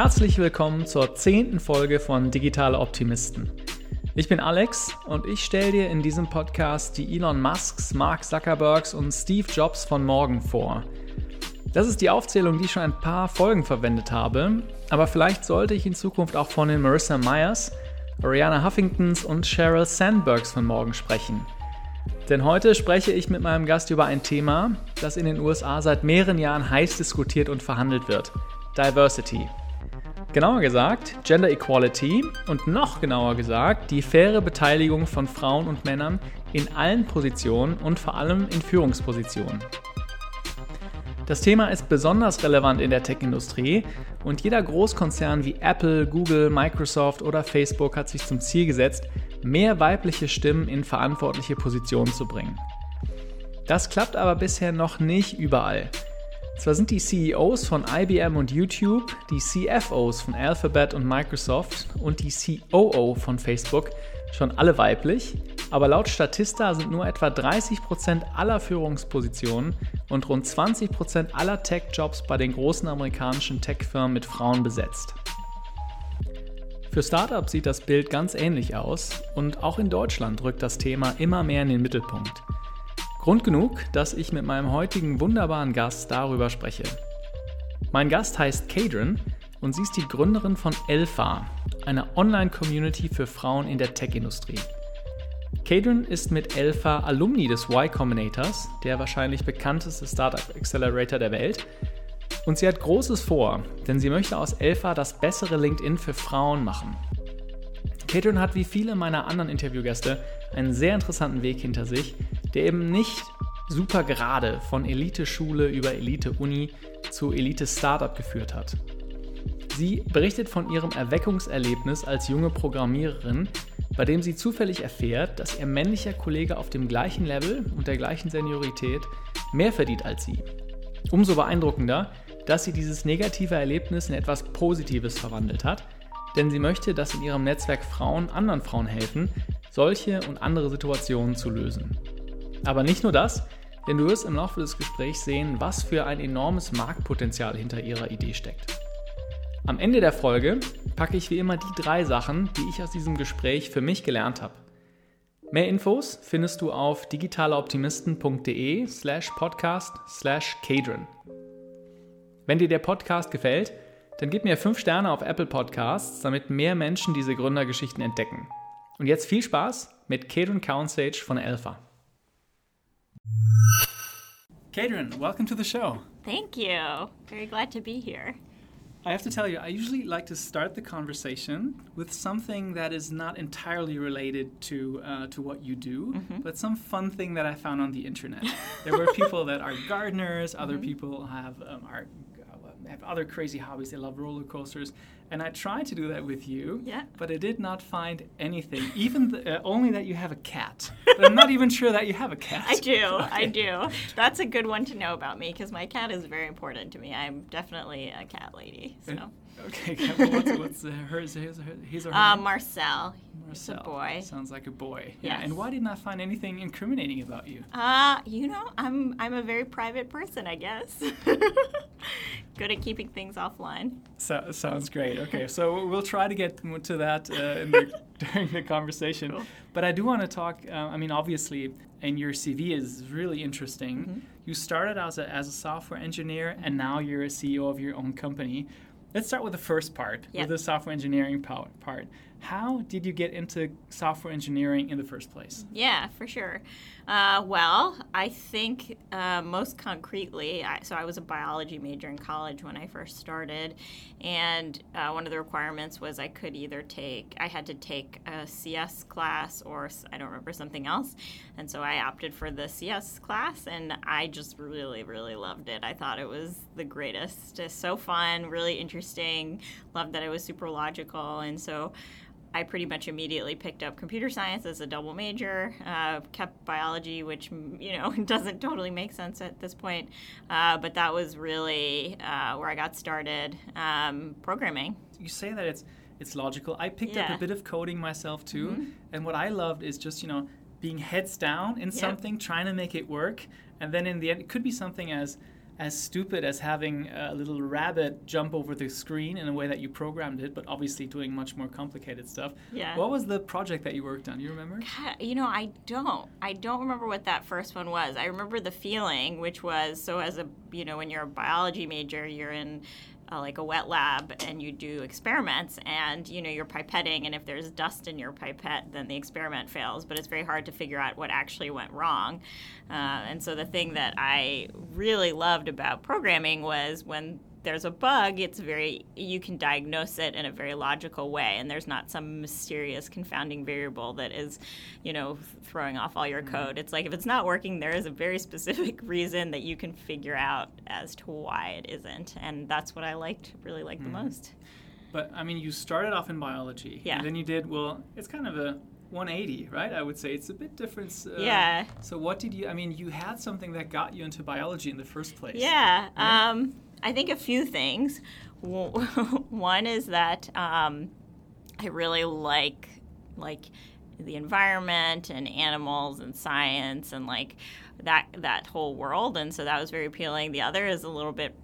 Herzlich willkommen zur zehnten Folge von Digitale Optimisten. Ich bin Alex und ich stelle dir in diesem Podcast die Elon Musks, Mark Zuckerbergs und Steve Jobs von morgen vor. Das ist die Aufzählung, die ich schon ein paar Folgen verwendet habe, aber vielleicht sollte ich in Zukunft auch von den Marissa Myers, Ariana Huffingtons und Sheryl Sandbergs von morgen sprechen. Denn heute spreche ich mit meinem Gast über ein Thema, das in den USA seit mehreren Jahren heiß diskutiert und verhandelt wird. Diversity. Genauer gesagt Gender Equality und noch genauer gesagt die faire Beteiligung von Frauen und Männern in allen Positionen und vor allem in Führungspositionen. Das Thema ist besonders relevant in der Tech-Industrie und jeder Großkonzern wie Apple, Google, Microsoft oder Facebook hat sich zum Ziel gesetzt, mehr weibliche Stimmen in verantwortliche Positionen zu bringen. Das klappt aber bisher noch nicht überall. Zwar sind die CEOs von IBM und YouTube, die CFOs von Alphabet und Microsoft und die COO von Facebook schon alle weiblich, aber laut Statista sind nur etwa 30% aller Führungspositionen und rund 20% aller Tech-Jobs bei den großen amerikanischen Tech-Firmen mit Frauen besetzt. Für Startups sieht das Bild ganz ähnlich aus und auch in Deutschland rückt das Thema immer mehr in den Mittelpunkt. Grund genug, dass ich mit meinem heutigen wunderbaren Gast darüber spreche. Mein Gast heißt Kadrin und sie ist die Gründerin von Elfa, einer Online-Community für Frauen in der Tech-Industrie. Kadrin ist mit Elfa Alumni des Y Combinators, der wahrscheinlich bekannteste Startup Accelerator der Welt. Und sie hat Großes vor, denn sie möchte aus Elfa das bessere LinkedIn für Frauen machen. Kadrin hat wie viele meiner anderen Interviewgäste einen sehr interessanten Weg hinter sich, der eben nicht super gerade von Elite-Schule über Elite-Uni zu Elite-Startup geführt hat. Sie berichtet von ihrem Erweckungserlebnis als junge Programmiererin, bei dem sie zufällig erfährt, dass ihr männlicher Kollege auf dem gleichen Level und der gleichen Seniorität mehr verdient als sie. Umso beeindruckender, dass sie dieses negative Erlebnis in etwas Positives verwandelt hat, denn sie möchte, dass in ihrem Netzwerk Frauen anderen Frauen helfen, solche und andere Situationen zu lösen. Aber nicht nur das, denn du wirst im Laufe des Gesprächs sehen, was für ein enormes Marktpotenzial hinter ihrer Idee steckt. Am Ende der Folge packe ich wie immer die drei Sachen, die ich aus diesem Gespräch für mich gelernt habe. Mehr Infos findest du auf digitaleoptimisten.de slash podcast slash Kadron. Wenn dir der Podcast gefällt, dann gib mir 5 Sterne auf Apple Podcasts, damit mehr Menschen diese Gründergeschichten entdecken. Und jetzt viel Spaß mit Cadran Cowansage von Elpha. Cadran, welcome to the show. Thank you. Very glad to be here. I have to tell you, I usually like to start the conversation with something that is not entirely related to uh, to what you do, mm-hmm. but some fun thing that I found on the internet. there were people that are gardeners, other mm-hmm. people have um, are have other crazy hobbies. They love roller coasters, and I tried to do that with you. Yeah. But I did not find anything. Even the, uh, only that you have a cat. But I'm not even sure that you have a cat. I do. Okay. I do. That's a good one to know about me because my cat is very important to me. I'm definitely a cat lady. So. Okay. what's, what's uh, hers? His, his or her? Uh, Marcel. Marcel. It's a boy. Sounds like a boy. Yeah. Yes. And why didn't I find anything incriminating about you? Uh, you know, I'm I'm a very private person, I guess. Good at keeping things offline. So, sounds great. Okay, so we'll try to get to that uh, the, during the conversation. Cool. But I do want to talk. Uh, I mean, obviously, and your CV is really interesting. Mm-hmm. You started as a, as a software engineer, and now you're a CEO of your own company. Let's start with the first part, yep. with the software engineering part. How did you get into software engineering in the first place? Yeah, for sure. Uh, well, I think uh, most concretely, I, so I was a biology major in college when I first started, and uh, one of the requirements was I could either take, I had to take a CS class or I don't remember something else, and so I opted for the CS class, and I just really, really loved it. I thought it was the greatest, just so fun, really interesting. Loved that it was super logical, and so. I pretty much immediately picked up computer science as a double major, uh, kept biology, which you know doesn't totally make sense at this point, uh, but that was really uh, where I got started um, programming. You say that it's it's logical. I picked yeah. up a bit of coding myself too, mm-hmm. and what I loved is just you know being heads down in yep. something, trying to make it work, and then in the end, it could be something as as stupid as having a little rabbit jump over the screen in a way that you programmed it, but obviously doing much more complicated stuff. Yeah. What was the project that you worked on? You remember? You know, I don't. I don't remember what that first one was. I remember the feeling, which was so as a you know when you're a biology major, you're in uh, like a wet lab and you do experiments and you know you're pipetting and if there's dust in your pipette then the experiment fails but it's very hard to figure out what actually went wrong. Uh, and so the thing that i really loved about programming was when there's a bug, it's very you can diagnose it in a very logical way, and there's not some mysterious confounding variable that is, you know, throwing off all your code. Mm-hmm. It's like if it's not working, there is a very specific reason that you can figure out as to why it isn't, and that's what I liked really liked mm-hmm. the most. But I mean, you started off in biology, yeah. and then you did well. It's kind of a 180, right? I would say it's a bit different. Uh, yeah. So what did you? I mean, you had something that got you into biology in the first place. Yeah. Right? Um, I think a few things. One is that um, I really like like the environment and animals and science and like that that whole world, and so that was very appealing. The other is a little bit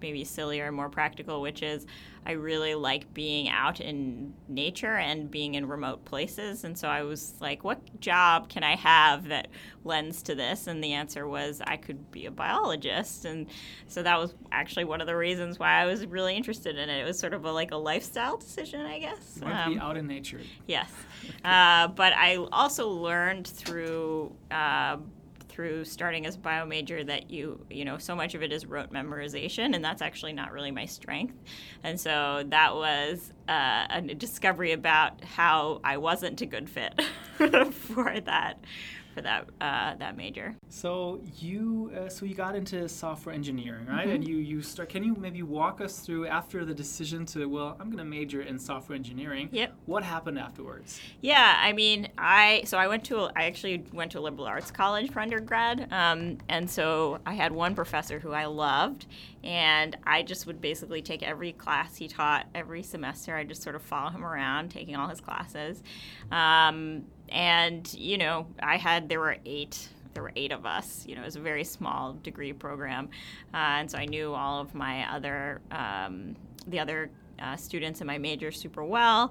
maybe sillier and more practical, which is I really like being out in nature and being in remote places. And so I was like, what job can I have that lends to this? And the answer was I could be a biologist. And so that was actually one of the reasons why I was really interested in it. It was sort of a, like a lifestyle decision, I guess. Want um, be out in nature. Yes. uh, but I also learned through uh, through starting as a bio major that you you know so much of it is rote memorization and that's actually not really my strength. And so that was uh, a discovery about how i wasn't a good fit for that for that uh, that major. So you uh, so you got into software engineering, right? Mm-hmm. And you you start. Can you maybe walk us through after the decision to well, I'm going to major in software engineering. Yep. What happened afterwards? Yeah, I mean, I so I went to a, I actually went to a liberal arts college for undergrad, um, and so I had one professor who I loved, and I just would basically take every class he taught every semester. I just sort of follow him around, taking all his classes. Um, and you know, I had there were eight there were eight of us. You know, it was a very small degree program, uh, and so I knew all of my other um, the other uh, students in my major super well,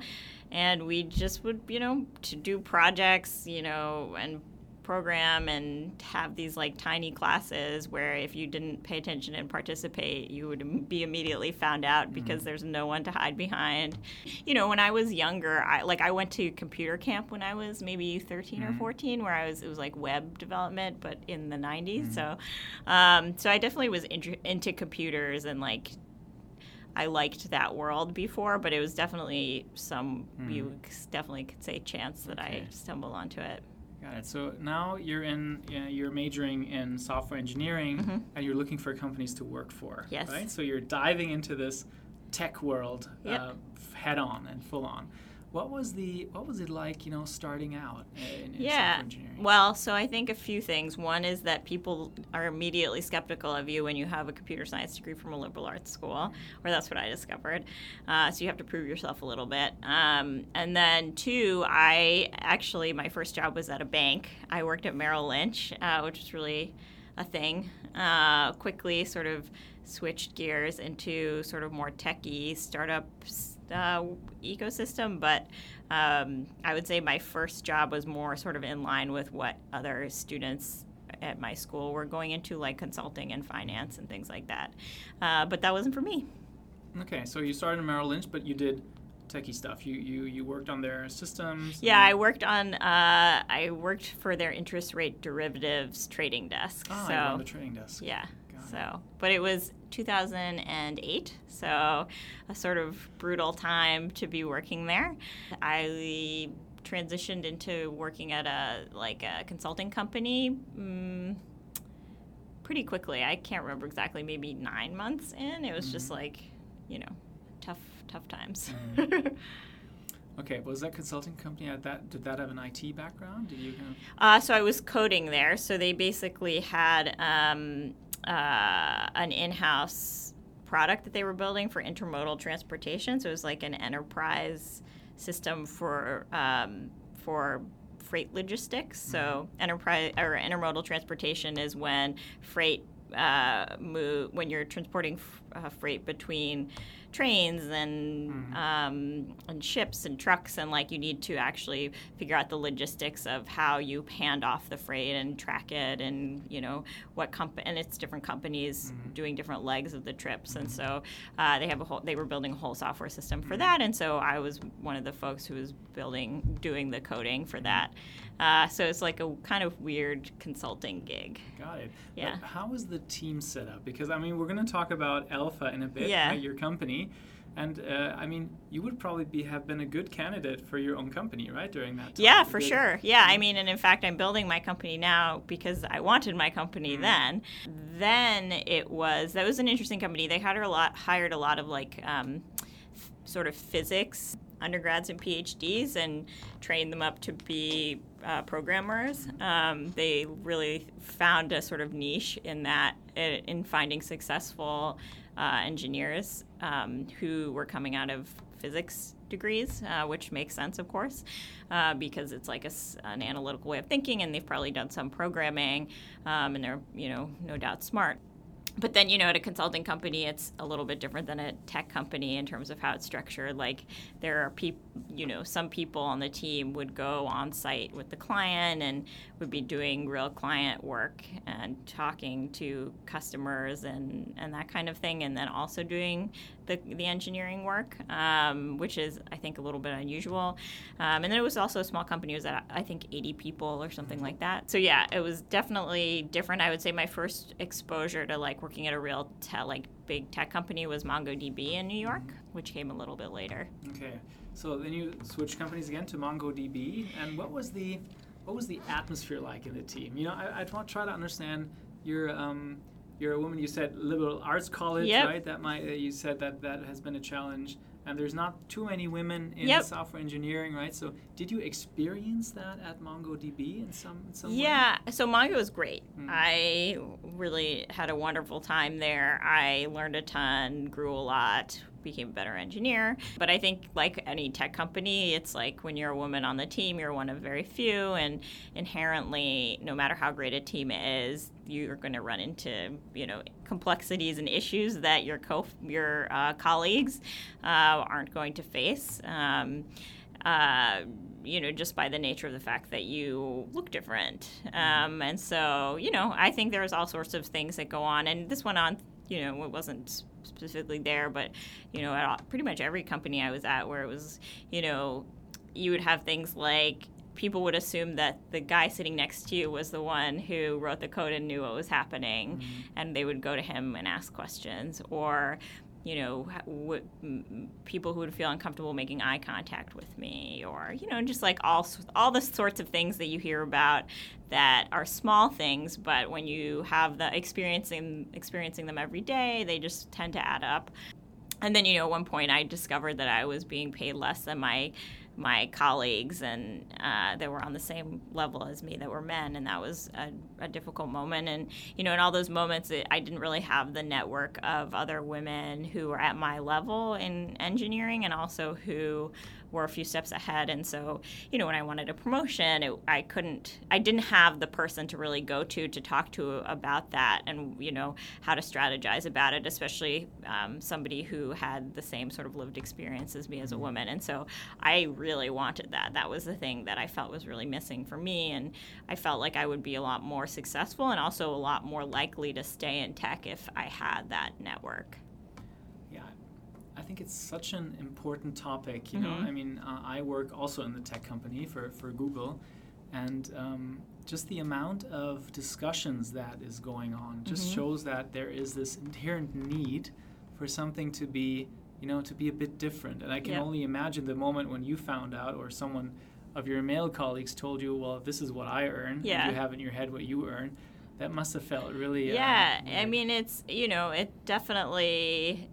and we just would you know to do projects, you know, and program and have these like tiny classes where if you didn't pay attention and participate, you would be immediately found out because mm-hmm. there's no one to hide behind. You know, when I was younger, I like I went to computer camp when I was maybe 13 mm-hmm. or 14, where I was it was like web development, but in the 90s. Mm-hmm. So, um, so I definitely was in, into computers and like I liked that world before, but it was definitely some mm. you definitely could say chance that okay. I stumbled onto it. Got it. So now you're in, you're majoring in software engineering, mm-hmm. and you're looking for companies to work for. Yes. Right. So you're diving into this tech world yep. uh, head on and full on. What was the what was it like, you know, starting out in, in yeah. software engineering? Well, so I think a few things. One is that people are immediately skeptical of you when you have a computer science degree from a liberal arts school, or that's what I discovered. Uh, so you have to prove yourself a little bit. Um, and then two, I actually my first job was at a bank. I worked at Merrill Lynch, uh, which was really a thing. Uh, quickly, sort of switched gears into sort of more techy startups uh, ecosystem, but um, I would say my first job was more sort of in line with what other students at my school were going into, like consulting and finance and things like that. Uh, but that wasn't for me. Okay, so you started in Merrill Lynch, but you did techie stuff. You you you worked on their systems. Yeah, I worked on. Uh, I worked for their interest rate derivatives trading desk. Oh, so, on the trading desk. Yeah. So, but it was 2008, so a sort of brutal time to be working there. I transitioned into working at a like a consulting company um, pretty quickly. I can't remember exactly, maybe nine months in. It was mm-hmm. just like, you know, tough tough times. Mm-hmm. Okay, was that consulting company at that? Did that have an IT background? Did you? Kind of... uh, so I was coding there. So they basically had um, uh, an in-house product that they were building for intermodal transportation. So it was like an enterprise system for um, for freight logistics. So mm-hmm. enterprise or intermodal transportation is when freight uh, move when you're transporting f- uh, freight between trains and mm. um, and ships and trucks and like you need to actually figure out the logistics of how you hand off the freight and track it and you know what company and it's different companies mm. doing different legs of the trips mm. and mm-hmm. so uh, they have a whole they were building a whole software system for mm-hmm. that and so I was one of the folks who was building doing the coding for that uh, so it's like a kind of weird consulting gig. Got it. Yeah. But how is the team set up? Because I mean, we're going to talk about Elpha in a bit yeah. at your company. And uh, I mean, you would probably be have been a good candidate for your own company, right? During that time. Yeah, for sure. Yeah, I mean, and in fact, I'm building my company now because I wanted my company mm-hmm. then. Then it was that was an interesting company. They had a lot hired a lot of like um, f- sort of physics undergrads and PhDs and trained them up to be uh, programmers. Um, they really found a sort of niche in that, in finding successful uh, engineers um, who were coming out of physics degrees, uh, which makes sense, of course, uh, because it's like a, an analytical way of thinking, and they've probably done some programming, um, and they're, you know, no doubt smart. But then you know at a consulting company it's a little bit different than a tech company in terms of how it's structured. Like there are people you know some people on the team would go on site with the client and would be doing real client work and talking to customers and and that kind of thing and then also doing the, the engineering work, um, which is, I think, a little bit unusual. Um, and then it was also a small company. It was at, I think, 80 people or something like that. So, yeah, it was definitely different. I would say my first exposure to like working at a real te- like big tech company was MongoDB in New York, which came a little bit later. Okay. So then you switched companies again to MongoDB. And what was the what was the atmosphere like in the team? You know, I, I want to try to understand your um, you're a woman. You said liberal arts college, yep. right? That might uh, you said that that has been a challenge, and there's not too many women in yep. software engineering, right? So did you experience that at MongoDB in some in some yeah, way? so Mongo was great. Mm. I really had a wonderful time there. I learned a ton, grew a lot became a better engineer. But I think, like any tech company, it's like when you're a woman on the team, you're one of very few, and inherently, no matter how great a team is, you're going to run into you know complexities and issues that your co your uh, colleagues uh, aren't going to face. Um, uh, you know, just by the nature of the fact that you look different. Um, and so, you know, I think there's all sorts of things that go on. And this went on, you know, it wasn't specifically there, but you know, at pretty much every company I was at, where it was, you know, you would have things like people would assume that the guy sitting next to you was the one who wrote the code and knew what was happening, mm-hmm. and they would go to him and ask questions, or you know, w- people who would feel uncomfortable making eye contact with me, or you know, just like all all the sorts of things that you hear about that are small things, but when you have the experiencing experiencing them every day, they just tend to add up. And then, you know, at one point I discovered that I was being paid less than my my colleagues and uh, that were on the same level as me that were men and that was a, a difficult moment. And you know in all those moments it, i didn't really have the network of other women who were at my level in engineering and also who were a few steps ahead. And so, you know, when I wanted a promotion, it, I couldn't, I didn't have the person to really go to to talk to about that and, you know, how to strategize about it, especially um, somebody who had the same sort of lived experience as me as a mm-hmm. woman. And so I really wanted that. That was the thing that I felt was really missing for me. And I felt like I would be a lot more successful and also a lot more likely to stay in tech if I had that network. I think it's such an important topic. You mm-hmm. know, I mean, uh, I work also in the tech company for, for Google, and um, just the amount of discussions that is going on just mm-hmm. shows that there is this inherent need for something to be, you know, to be a bit different. And I can only imagine the moment when you found out, or someone of your male colleagues told you, "Well, this is what I earn," yeah. and you have in your head what you earn. That must have felt really. Uh, yeah, uh, I mean, it's you know, it definitely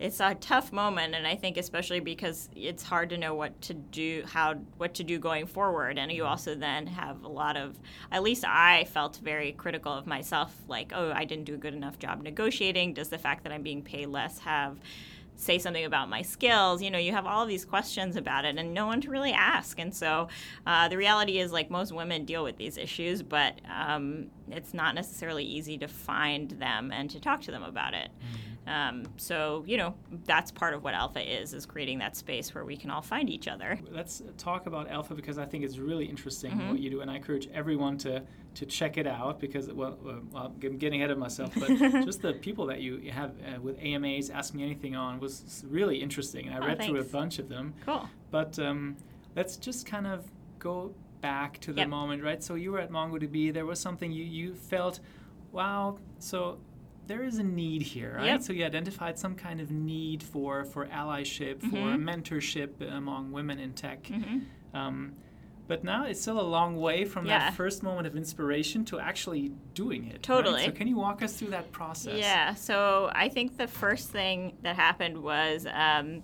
it's a tough moment and i think especially because it's hard to know what to do how what to do going forward and you mm-hmm. also then have a lot of at least i felt very critical of myself like oh i didn't do a good enough job negotiating does the fact that i'm being paid less have say something about my skills, you know, you have all these questions about it and no one to really ask. And so uh, the reality is, like, most women deal with these issues, but um, it's not necessarily easy to find them and to talk to them about it. Mm-hmm. Um, so you know that's part of what Elpha is is creating that space where we can all find each other. Let's talk about Elpha because I think it's really interesting mm-hmm. what you do, and I encourage everyone to to check it out because well, well I'm getting ahead of myself, but just the people that you have uh, with AMAs Ask Me Anything on was really interesting, and I oh, read thanks. through a bunch of them. Cool. But um, let's just kind of go back to the yep. moment, right? So you were at MongoDB. There was something you you felt, wow. So there is a need here, right? Yep. So you identified some kind of need for for allyship, mm-hmm. for mentorship among women in tech. Mm-hmm. Um, but now it's still a long way from yeah. that first moment of inspiration to actually doing it. Totally. Right? So can you walk us through that process? Yeah. So I think the first thing that happened was. Um,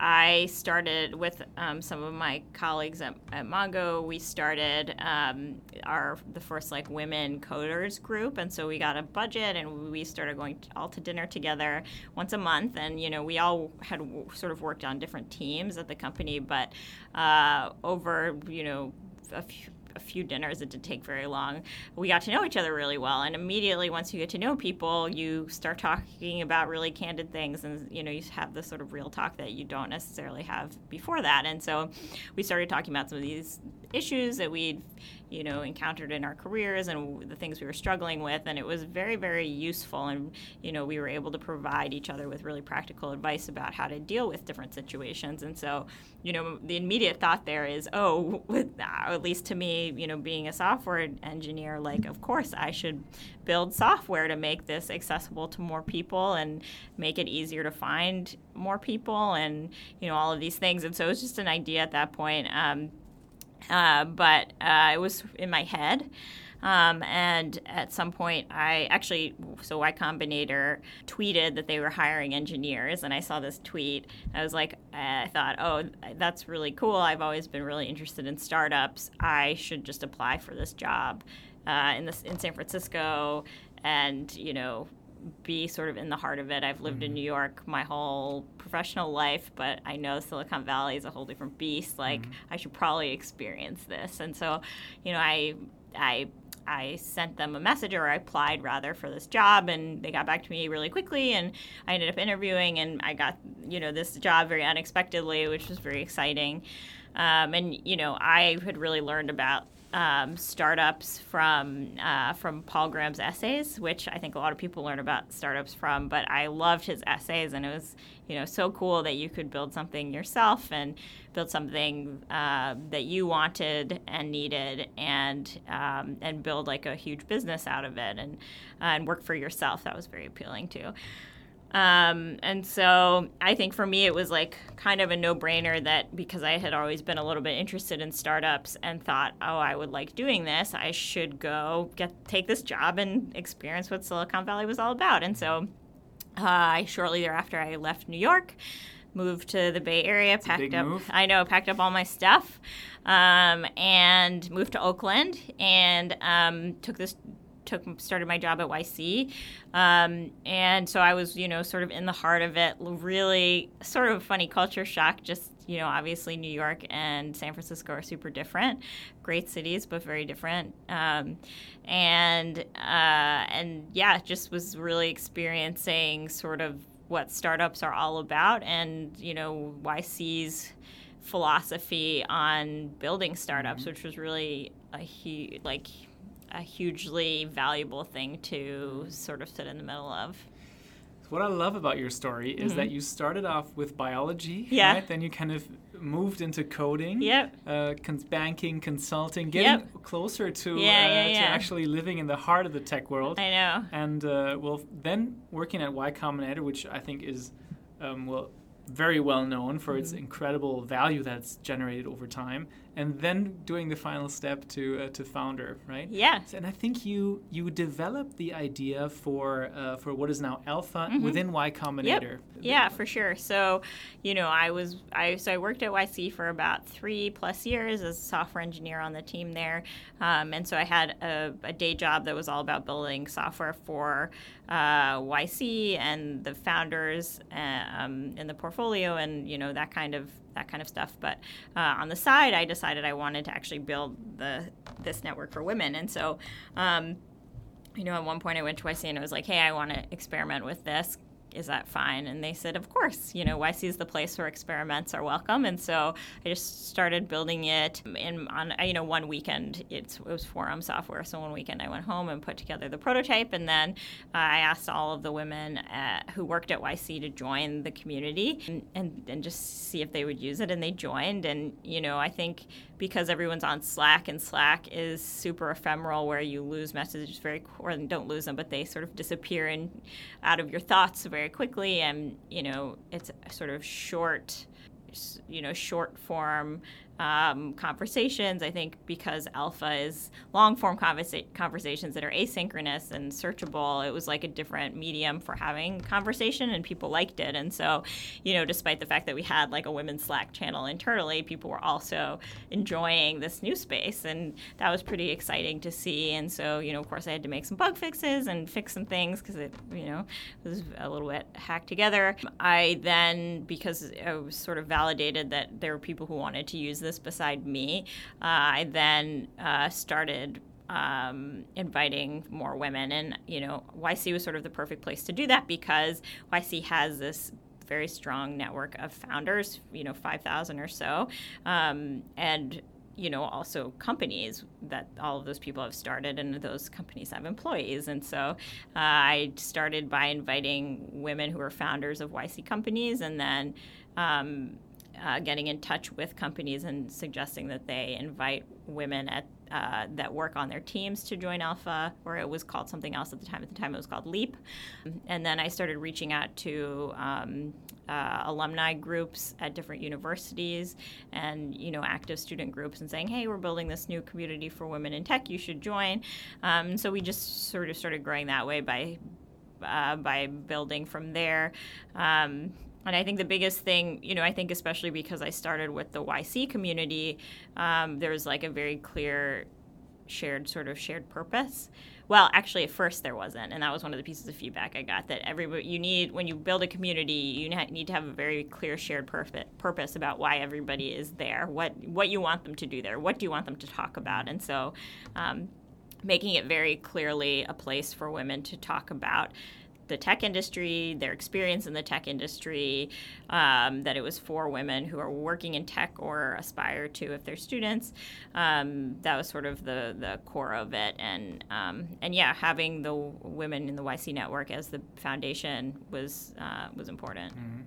I started with um, some of my colleagues at, at Mongo. We started um, our the first like women coders group, and so we got a budget, and we started going all to dinner together once a month. And you know, we all had w- sort of worked on different teams at the company, but uh, over you know a few, a few dinners. It didn't take very long. We got to know each other really well, and immediately once you get to know people, you start talking about really candid things, and you know you have this sort of real talk that you don't necessarily have before that. And so we started talking about some of these issues that we'd you know encountered in our careers and the things we were struggling with and it was very very useful. And you know we were able to provide each other with really practical advice about how to deal with different situations. And so you know the immediate thought there is oh with, at least to me you know being a software engineer like of course I should build software to make this accessible to more people and make it easier to find more people and you know all of these things. And so it was just an idea at that point um, uh, but uh, it was in my head. Um, and at some point, I actually, so Y Combinator tweeted that they were hiring engineers, and I saw this tweet. I was like, I thought, oh, that's really cool. I've always been really interested in startups. I should just apply for this job uh, in this in San Francisco, and you know, be sort of in the heart of it. I've lived mm-hmm. in New York my whole professional life, but I know Silicon Valley is a whole different beast. Like mm-hmm. I should probably experience this. And so, you know, I I I sent them a message or I applied rather for this job and they got back to me really quickly and I ended up interviewing and I got, you know, this job very unexpectedly, which was very exciting. Um, and you know, I had really learned about um, startups from uh, from Paul Graham's essays, which I think a lot of people learn about startups from. But I loved his essays, and it was you know so cool that you could build something yourself and build something uh, that you wanted and needed, and um, and build like a huge business out of it, and uh, and work for yourself. That was very appealing too. Um, and so I think for me, it was like kind of a no brainer that because I had always been a little bit interested in startups and thought, oh, I would like doing this, I should go get take this job and experience what Silicon Valley was all about. And so uh, I shortly thereafter, I left New York. Moved to the Bay Area, it's packed up. Move. I know, packed up all my stuff, um, and moved to Oakland, and um, took this took started my job at YC, um, and so I was you know sort of in the heart of it. Really, sort of a funny culture shock. Just you know, obviously New York and San Francisco are super different, great cities but very different. Um, and uh, and yeah, just was really experiencing sort of what startups are all about, and you know YC's philosophy on building startups, mm-hmm. which was really a huge like a hugely valuable thing to sort of sit in the middle of. What I love about your story is mm-hmm. that you started off with biology, yeah. right? Then you kind of moved into coding, yep. uh, cons- banking, consulting, getting yep. closer to yeah, uh, yeah, yeah. to actually living in the heart of the tech world. I know. And uh, well, then working at Y Combinator, which I think is um, well very well known for its mm-hmm. incredible value that's generated over time, and then doing the final step to uh, to founder, right? Yeah. And I think you you developed the idea for uh, for what is now Elpha Mm-hmm. within Y Combinator. Yep. Yeah, for sure. So, you know, I was I so I worked at YC for about three plus years as a software engineer on the team there, um, and so I had a, a, day job that was all about building software for uh, YC and the founders uh, um, in the portfolio, and you know that kind of that kind of stuff. But uh, on the side, I decided I wanted to actually build the this network for women, and so. Um, you know, at one point I went to YC and I was like, hey, I want to experiment with this is that fine? And they said, of course. You know, YC is the place where experiments are welcome. And so I just started building it And on you know one weekend. It's, it was forum software, so one weekend I went home and put together the prototype, and then uh, I asked all of the women uh, who worked at YC to join the community and, and and just see if they would use it, and they joined. And you know, I think because everyone's on Slack, and Slack is super ephemeral, where you lose messages very or don't lose them, but they sort of disappear and out of your thoughts very quickly and you know it's sort of short you know short form um, conversations. I think because Elpha is long form conversa- conversations that are asynchronous and searchable, it was like a different medium for having conversation, and people liked it. And so, you know, despite the fact that we had like a women's Slack channel internally, people were also enjoying this new space, and that was pretty exciting to see. And so, you know, of course, I had to make some bug fixes and fix some things because it, you know, was a little bit hacked together. I then, because I was sort of validated that there were people who wanted to use this beside me, uh, I then uh, started um, inviting more women. And, you know, YC was sort of the perfect place to do that because YC has this very strong network of founders, you know, 5,000 or so. Um, and you know, also companies that all of those people have started, and those companies have employees. And so uh, I started by inviting women who are founders of YC companies, and then um, uh, getting in touch with companies and suggesting that they invite women at uh, that work on their teams to join Elpha, or it was called something else at the time. At the time, it was called Leap. And then I started reaching out to um, uh, alumni groups at different universities and you know active student groups and saying, "Hey, we're building this new community for women in tech. You should join." Um, so we just sort of started growing that way by uh, by building from there. Um, and I think the biggest thing, you know, I think especially because I started with the YC community, um, there was like a very clear shared sort of shared purpose. Well, actually, at first there wasn't, and that was one of the pieces of feedback I got. That everybody, you need when you build a community, you need to have a very clear shared purpose about why everybody is there, what what you want them to do there, what do you want them to talk about, and so um, making it very clearly a place for women to talk about the tech industry, their experience in the tech industry, um, that it was for women who are working in tech or aspire to if they're students. Um, that was sort of the, the core of it. And, um, and yeah, having the women in the YC network as the foundation was, uh, was important. Mm-hmm.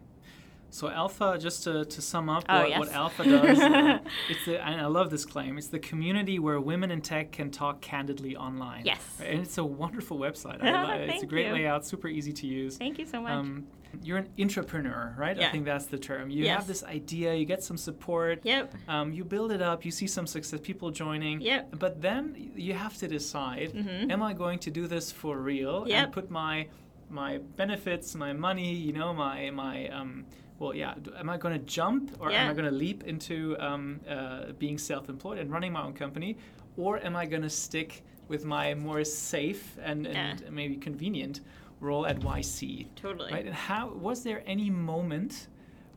So Elpha, just to, to sum up oh, what, yes. what Elpha does, uh, it's the, and I love this claim. It's the community where women in tech can talk candidly online. Yes, right? and it's a wonderful website. I, it's a great you. layout, super easy to use. Thank you so much. Um, you're an entrepreneur, right? Yeah. I think that's the term. You yes. have this idea, you get some support. Yep. Um, you build it up, you see some success, people joining. Yep. But then you have to decide: mm-hmm. Am I going to do this for real yep. and put my my benefits, my money, you know, my my um, well, yeah, am I going to jump or yeah. am I going to leap into um, uh, being self employed and running my own company? Or am I going to stick with my more safe and, and yeah. maybe convenient role at YC? Totally. Right? And how was there any moment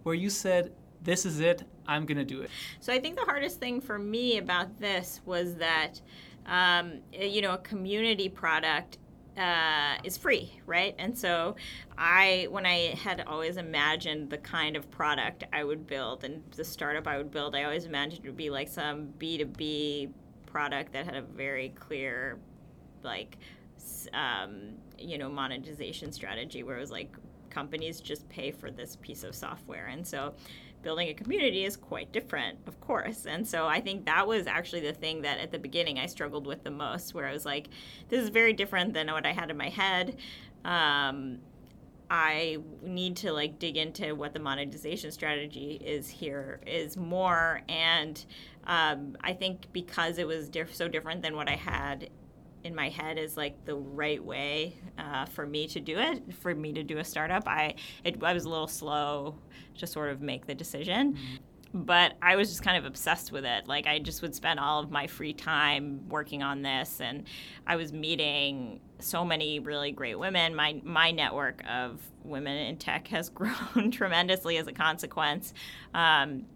where you said, this is it, I'm going to do it? So I think the hardest thing for me about this was that, um, you know, a community product uh, is free, right? And so I, when I had always imagined the kind of product I would build and the startup I would build, I always imagined it would be like some B2B product that had a very clear, like, um, you know, monetization strategy where it was like companies just pay for this piece of software. And so building a community is quite different, of course. And so I think that was actually the thing that at the beginning I struggled with the most, where I was like, this is very different than what I had in my head. Um, I need to like dig into what the monetization strategy is here is more. And um, I think because it was diff- so different than what I had in my head is like the right way uh, for me to do it, for me to do a startup. I it, I was a little slow to sort of make the decision. But I was just kind of obsessed with it. Like I just would spend all of my free time working on this, and I was meeting so many really great women. My my network of women in tech has grown tremendously as a consequence. Um,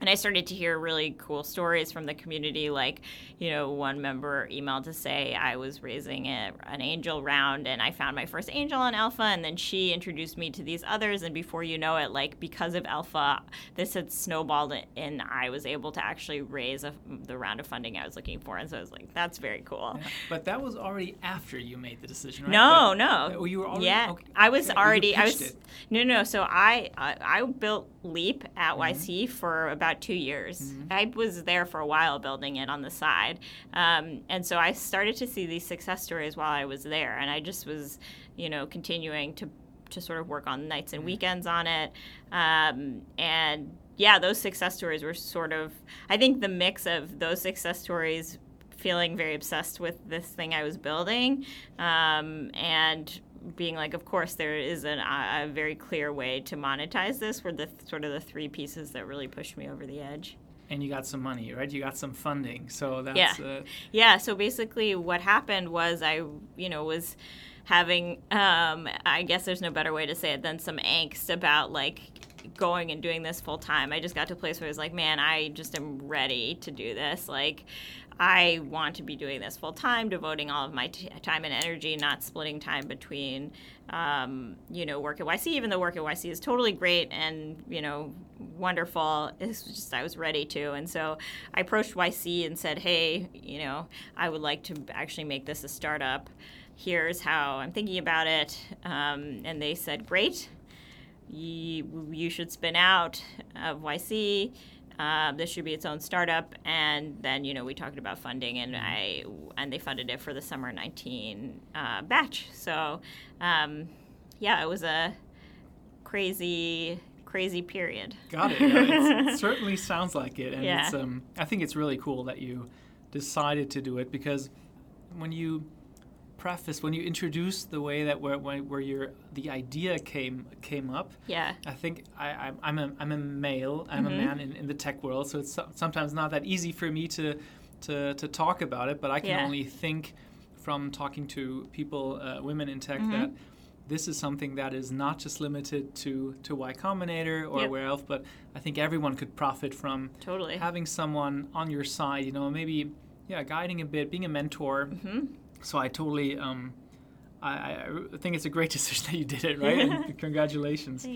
and I started to hear really cool stories from the community. Like, you know, one member emailed to say I was raising a, an angel round and I found my first angel on Elpha. And then she introduced me to these others. And before you know it, like, because of Elpha, this had snowballed and I was able to actually raise a, the round of funding I was looking for. And so I was like, that's very cool. Yeah, but that was already after you made the decision, right? No, no. Oh, you were already? Yeah. Okay. I was already, I was, it. no, no. So I, I, I built Leap at mm-hmm. YC for about about two years. Mm-hmm. I was there for a while building it on the side. Um, and so I started to see these success stories while I was there. And I just was, you know, continuing to, to sort of work on nights and mm-hmm. weekends on it. Um, and yeah, those success stories were sort of, I think the mix of those success stories feeling very obsessed with this thing I was building um, and being like, of course, there is an, a very clear way to monetize this. Were the sort of the three pieces that really pushed me over the edge. And you got some money, right? You got some funding, so that's yeah, uh... yeah. So basically, what happened was I, you know, was having, um, I guess there's no better way to say it than some angst about like going and doing this full time. I just got to a place where I was like, man, I just am ready to do this. Like, I want to be doing this full time, devoting all of my t- time and energy, not splitting time between, um, you know, work at YC. Even though work at YC is totally great and you know wonderful, it's just I was ready to, and so I approached YC and said, hey, you know, I would like to actually make this a startup. Here's how I'm thinking about it, um, and they said, great. You, you should spin out of YC uh, this should be its own startup, and then you know we talked about funding, and I and they funded it for the summer '19 uh, batch. So um, yeah, it was a crazy crazy period. Got it. It certainly sounds like it, and yeah. it's um, I think it's really cool that you decided to do it because when you preface when you introduced the way that where, where your the idea came came up. Yeah. I think I, I'm a I'm a male. I'm mm-hmm. a man in, in the tech world, so it's sometimes not that easy for me to to to talk about it. But I can yeah. only think from talking to people, uh, women in tech, mm-hmm. that this is something that is not just limited to to Y Combinator or yep. where else, but I think everyone could profit from totally having someone on your side. You know, maybe yeah, guiding a bit, being a mentor. Mm-hmm so I totally, um, I, I, think it's a great decision that you did it, right? and congratulations.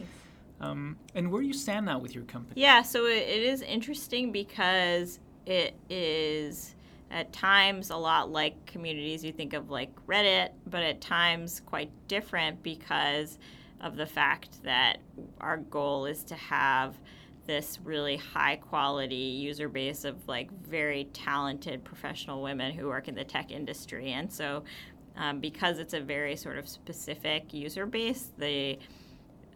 Um, and where do you stand now with your company? Yeah, so it, it is interesting because it is at times a lot like communities you think of like Reddit, but at times quite different because of the fact that our goal is to have this really high quality user base of like very talented professional women who work in the tech industry. And so, um, because it's a very sort of specific user base, the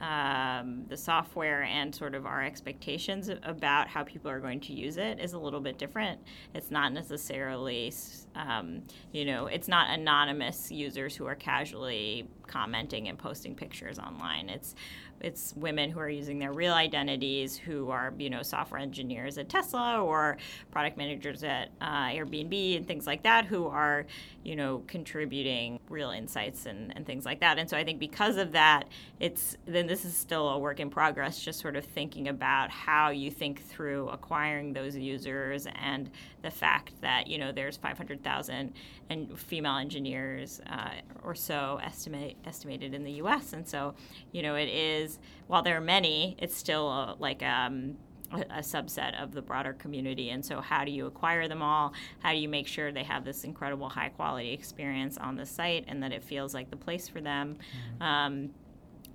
um, the software and sort of our expectations about how people are going to use it is a little bit different. It's not necessarily, um, you know, it's not anonymous users who are casually commenting and posting pictures online. It's it's women who are using their real identities, who are you know software engineers at Tesla or product managers at uh, Airbnb and things like that, who are you know contributing real insights and, and things like that. And so I think because of that, it's then this is still a work in progress. Just sort of thinking about how you think through acquiring those users and the fact that you know there's 500,000 and female engineers uh, or so estimate estimated in the U.S. And so you know it is is while there are many, it's still a, like um, a, subset of the broader community. And so, how do you acquire them all? How do you make sure they have this incredible high quality experience on the site and that it feels like the place for them? Mm-hmm. Um,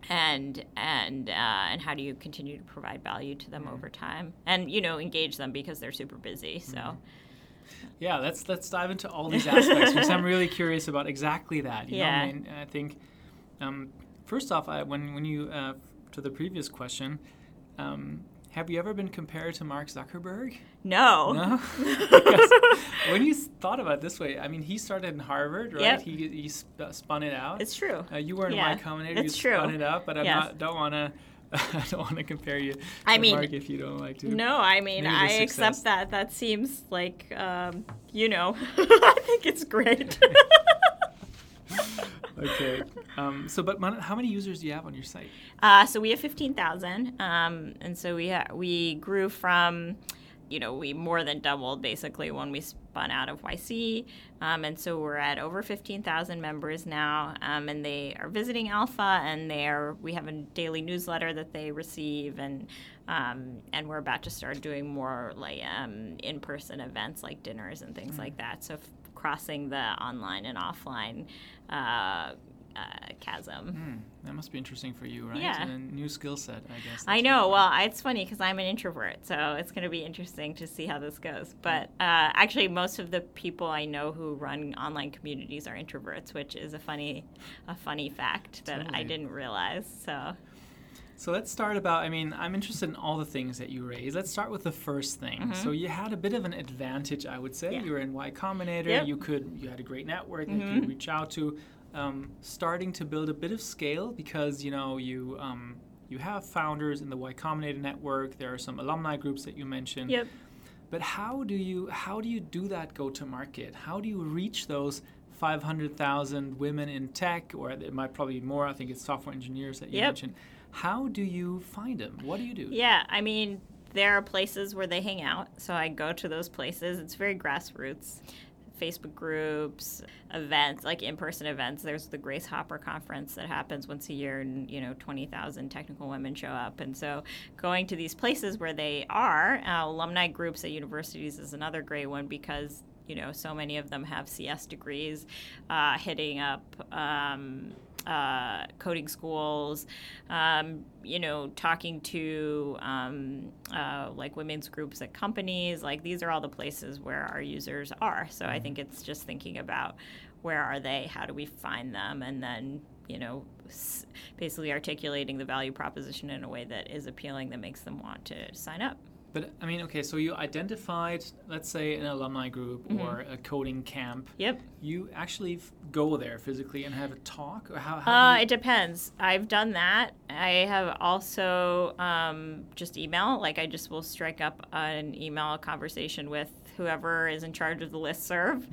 and and uh, and how do you continue to provide value to them mm-hmm. over time and you know engage them because they're super busy so mm-hmm. yeah let's let's dive into all these aspects because i'm really curious about exactly that you yeah. know I, mean, I think um, first off, I, when when you uh, to the previous question, um, have you ever been compared to Mark Zuckerberg? No. No. When you thought about it this way, I mean, he started in Harvard, right? Yep. He he sp- spun it out. It's true. Uh, you were in Yeah, Y Combinator. You it's true. spun it out, but I Yes. don't want to. I don't want to compare you. I to mean, Mark if you don't like to. No, I mean, I success. accept that. That seems like, um, you know, I think it's great. Okay. Um, so, but how many users do you have on your site? Uh, so we have fifteen thousand, um, and so we ha- we grew from, you know, we more than doubled basically when we spun out of YC, um, and so we're at over fifteen thousand members now, um, and they are visiting Elpha, and they are we have a daily newsletter that they receive, and um, and we're about to start doing more like um, in-person events like dinners and things like that. So f- crossing the online and offline. Uh, uh, chasm. Hmm, that must be interesting for you, right? Yeah. And a new skill set, I guess. I know. Well, I- it's funny because I'm an introvert, so it's going to be interesting to see how this goes. But uh, actually, most of the people I know who run online communities are introverts, which is a funny, a funny fact that I didn't realize. So So let's start about. I mean, I'm interested in all the things that you raise. Let's start with the first thing. So you had a bit of an advantage, I would say. Mm-hmm. Yeah. You were in Y Combinator. Yep. You could. You had a great network that you could reach out to. Um, starting to build a bit of scale because you know you um, you have founders in the Y Combinator network. There are some alumni groups that you mentioned. yep. But how do you how do you do that go to market? How do you reach those 500,000 women in tech, or it might probably be more? I think it's software engineers that you Yep. mentioned. How do you find them? What do you do? Yeah, I mean, there are places where they hang out, so I go to those places. It's very grassroots. Facebook groups, events, like in-person events. There's the Grace Hopper conference that happens once a year, and you know, 20,000 technical women show up. And so, going to these places where they are, uh, alumni groups at universities is another great one because you know, so many of them have CS degrees, uh, hitting up um, uh, coding schools, um, you know, talking to um, uh, like women's groups at companies. Like these are all the places where our users are. So I think it's just thinking about where are they, how do we find them, and then you know, s- basically articulating the value proposition in a way that is appealing that makes them want to sign up. But I mean, okay, so you identified, let's say, an alumni group Mm-hmm. or a coding camp. Yep. You actually f- go there physically and have a talk, or how? how Uh, you- it depends. I've done that. I have also um, just email. Like I just will strike up an email conversation with whoever is in charge of the list serve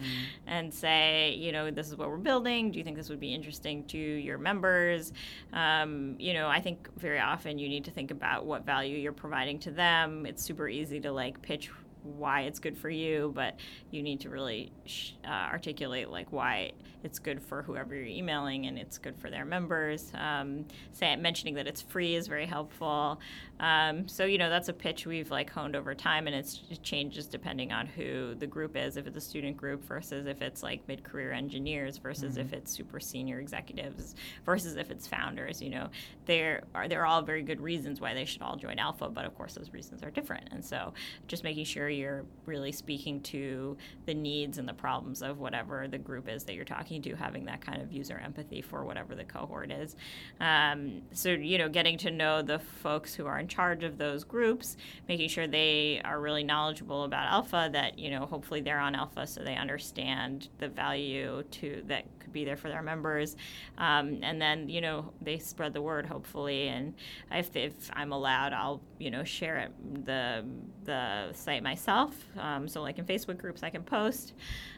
and say, you know, this is what we're building. Do you think this would be interesting to your members? Um, you know, I think very often you need to think about what value you're providing to them. It's super easy to like pitch why it's good for you, but you need to really sh- uh, articulate like why it's good for whoever you're emailing and it's good for their members. Um, say, mentioning that it's free is very helpful. Um, so you know that's a pitch we've like honed over time, and it's, it changes depending on who the group is. If it's a student group versus if it's like mid-career engineers versus if it's super senior executives versus if it's founders. You know, there are there are all very good reasons why they should all join Elpha, but of course those reasons are different. And so just making sure you're really speaking to the needs and the problems of whatever the group is that you're talking to, having that kind of user empathy for whatever the cohort is. Um, so you know, getting to know the folks who are in charge of those groups, making sure they are really knowledgeable about Elpha. That you know, hopefully they're on Elpha, so they understand the value to that could be there for their members, um, and then you know they spread the word hopefully. And if, if I'm allowed, I'll you know share it, the the site myself. Um, so like in Facebook groups, I can post.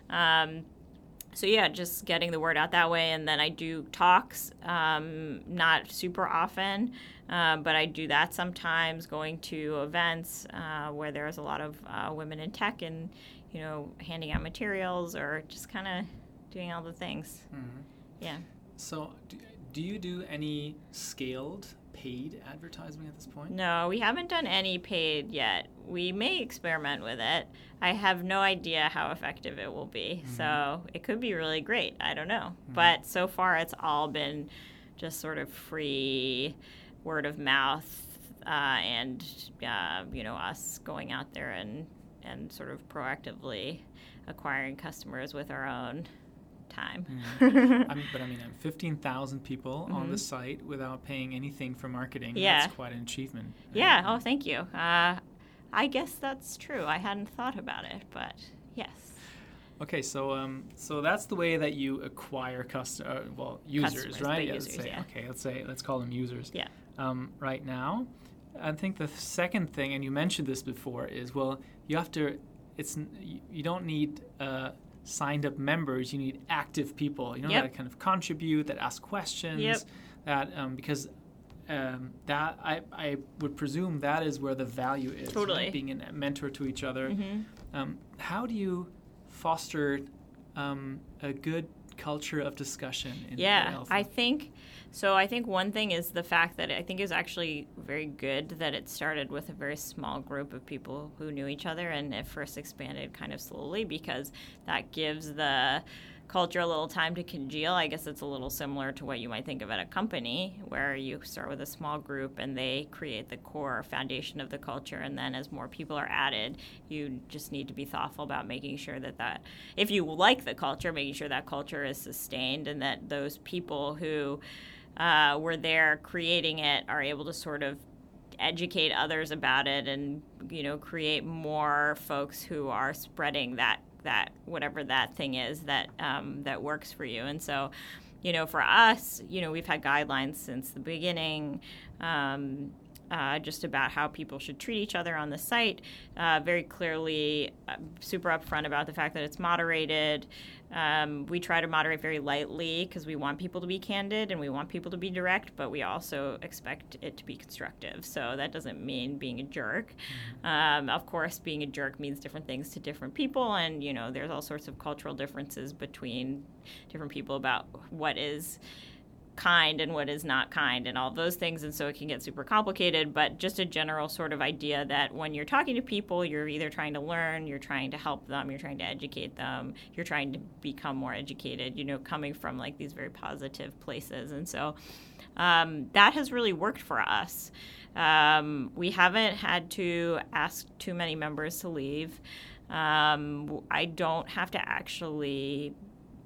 Um, so yeah, just getting the word out that way, and then I do talks, um, not super often, uh, but I do that sometimes. Going to events uh, where there's a lot of uh, women in tech, and you know, handing out materials or just kind of doing all the things. Mhm. Yeah. So, do, do you do any scaled paid advertising at this point? No, we haven't done any paid yet. We may experiment with it. I have no idea how effective it will be. So it could be really great. I don't know. But so far, it's all been just sort of free word of mouth uh, and, uh, you know, us going out there and, and sort of proactively acquiring customers with our own time. Mm. I mean, but I mean, 15,000 people mm-hmm. on the site without paying anything for marketing. Yeah. That's quite an achievement. Yeah. Oh, thank you. Uh, I guess that's true. I hadn't thought about it, but yes. Okay, so um, so that's the way that you acquire custom, uh, well, users, Customers, right? Yeah, let's say, yeah. Okay, let's say let's call them users. Yeah. Um, right now, I think the second thing, and you mentioned this before, is well, you have to. It's you don't need uh, signed up members. You need active people. You know Yep. that kind of contribute, that ask questions. Yep. That um, because um, that I, I would presume that is where the value is. right? Totally. Being a mentor to each other. Mhm. Um, how do you foster um, a good culture of discussion in Yeah? I think so. I think one thing is the fact that I think is actually very good that it started with a very small group of people who knew each other and it first expanded kind of slowly because that gives the culture a little time to congeal. I guess it's a little similar to what you might think of at a company where you start with a small group and they create the core foundation of the culture and then as more people are added, you just need to be thoughtful about making sure that that if you like the culture, making sure that culture is sustained and that those people who uh, were there creating it are able to sort of educate others about it and you know create more folks who are spreading that that whatever that thing is that um, that works for you and so you know for us you know we've had guidelines since the beginning um, uh, just about how people should treat each other on the site. Uh, very clearly, uh, super upfront about the fact that it's moderated. Um, we try to moderate very lightly because we want people to be candid and we want people to be direct, but we also expect it to be constructive. So that doesn't mean being a jerk. Um, of course, being a jerk means different things to different people, and you know, there's all sorts of cultural differences between different people about what is kind and what is not kind and all those things and so it can get super complicated but just a general sort of idea that when you're talking to people you're either trying to learn you're trying to help them you're trying to educate them you're trying to become more educated you know coming from like these very positive places and so um, that has really worked for us. Um, we haven't had to ask too many members to leave. Um, i don't have to actually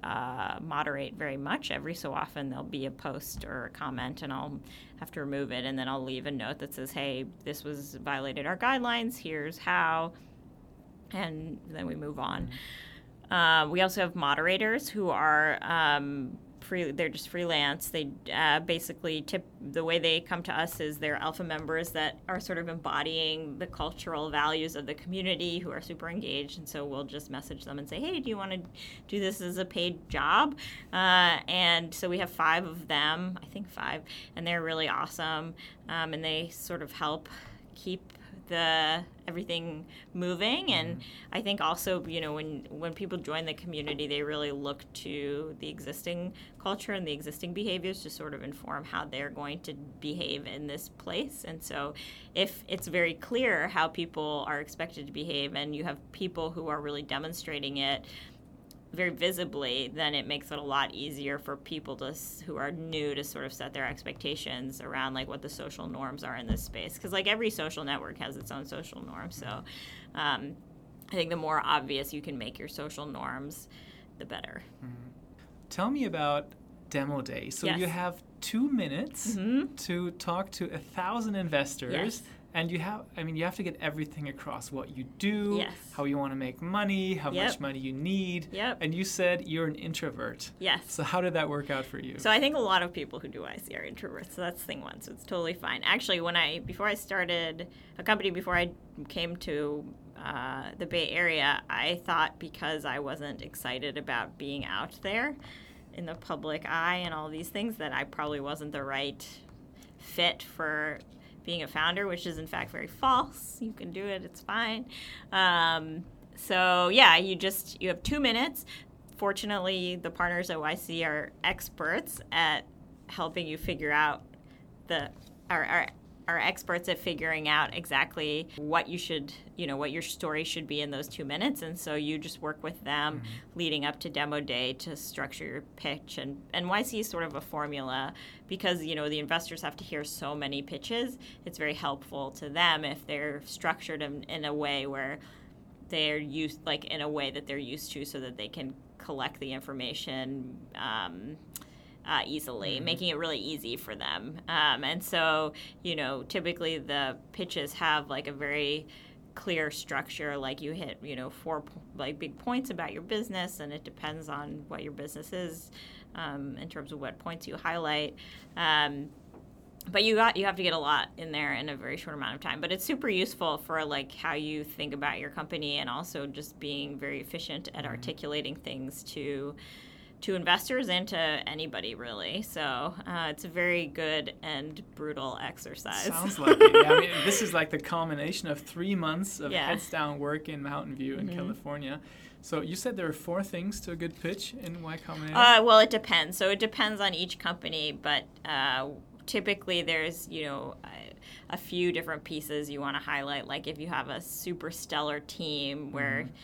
uh, moderate very much. Every so often, there'll be a post or a comment, and I'll have to remove it, and then I'll leave a note that says, "Hey, this was violated our guidelines. Here's how," and then we move on. Uh, we also have moderators who are um, free. They're just freelance. They uh, basically tip. The way they come to us is they're Elpha members that are sort of embodying the cultural values of the community, who are super engaged. And so we'll just message them and say, "Hey, do you want to do this as a paid job?" Uh, and so we have five of them. I think five, and they're really awesome. Um, and they sort of help keep the everything moving. And mm-hmm. i think also you know when when people join the community they really look to the existing culture and the existing behaviors to sort of inform how they're going to behave in this place. And so if it's very clear how people are expected to behave and you have people who are really demonstrating it very visibly, then it makes it a lot easier for people to who are new to sort of set their expectations around like what the social norms are in this space. Because like every social network has its own social norms. So um, I think the more obvious you can make your social norms, the better. Mm-hmm. Tell me about demo day. So Yes. you have two minutes Mhm. to talk to a thousand investors. Yes. And you have, I mean, you have to get everything across what you do, Yes. how you want to make money, how Yep. much money you need. Yep. And you said you're an introvert. Yes. So how did that work out for you? So I think a lot of people who do YC are introverts. So that's thing one. So it's totally fine. Actually, when I before I started a company, before I came to uh, the Bay Area, I thought because I wasn't excited about being out there in the public eye and all these things that I probably wasn't the right fit for being a founder, which is in fact very false. You can do it; it's fine. Um, so yeah, you just you have two minutes. Fortunately, the partners at YC are experts at helping you figure out the are, are are experts at figuring out exactly what you should you know what your story should be in those two minutes. And so you just work with them leading up to demo day to structure your pitch. And and YC is sort of a formula because you know the investors have to hear so many pitches. It's very helpful to them if they're structured in, in a way where they're used like in a way that they're used to so that they can collect the information um, uh, easily, mm-hmm. making it really easy for them. Um, and so, you know, typically the pitches have like a very clear structure like you hit you know four like big points about your business and it depends on what your business is um, in terms of what points you highlight um, but you got you have to get a lot in there in a very short amount of time but it's super useful for like how you think about your company and also just being very efficient at mm-hmm. articulating things to to investors and to anybody really. So uh, it's a very good and brutal exercise. Sounds like it. Yeah, I mean, this is like the culmination of three months of yeah. heads down work in Mountain View in mm-hmm. California. So you said there are four things to a good pitch in Y Combinator. Uh, well, it depends. So it depends on each company, but uh, typically there's you know. A, a few different pieces you want to highlight like if you have a super stellar team where mm-hmm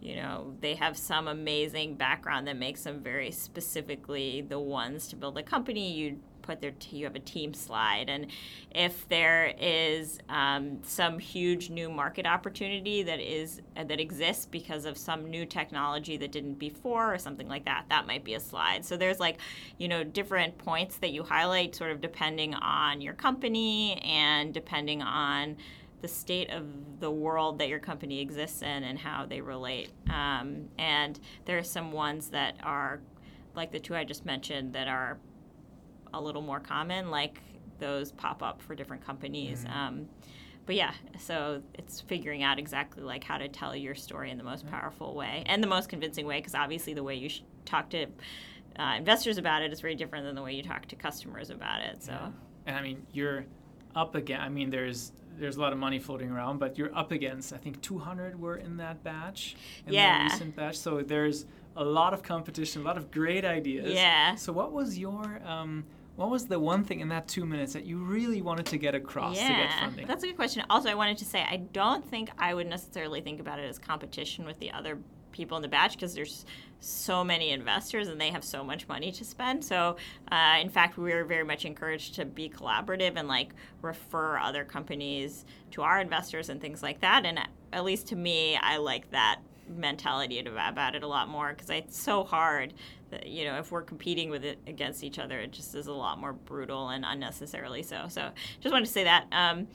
you know they have some amazing background that makes them very specifically the ones to build a company. You put their t- you have a team slide. And if there is um, some huge new market opportunity that is uh, that exists because of some new technology that didn't before or something like that that might be a slide. So there's like you know different points that you highlight sort of depending on your company and depending on the state of the world that your company exists in and how they relate. Um, and there are some ones that are, like the two I just mentioned, that are a little more common, like those pop up for different companies. Mm-hmm. Um, but yeah, so it's figuring out exactly like how to tell your story in the most powerful way and the most convincing way, because obviously the way you talk to uh, investors about it is very different than the way you talk to customers about it. So, and I mean, you're up again. I mean, there's there's a lot of money floating around, but you're up against I think 200 were in that batch in yeah. the recent batch. So there's a lot of competition, a lot of great ideas. Yeah. So what was your um, what was the one thing in that two minutes that you really wanted to get across yeah, to get funding? That's a good question. Also, I wanted to say I don't think I would necessarily think about it as competition with the other people in the batch because there's so many investors and they have so much money to spend. So, uh, in fact, we are very much encouraged to be collaborative and like refer other companies to our investors and things like that. And at least to me, I like that mentality about it a lot more because it's so hard that you know if we're competing with it against each other it just is a lot more brutal and unnecessarily so so just wanted to say that um,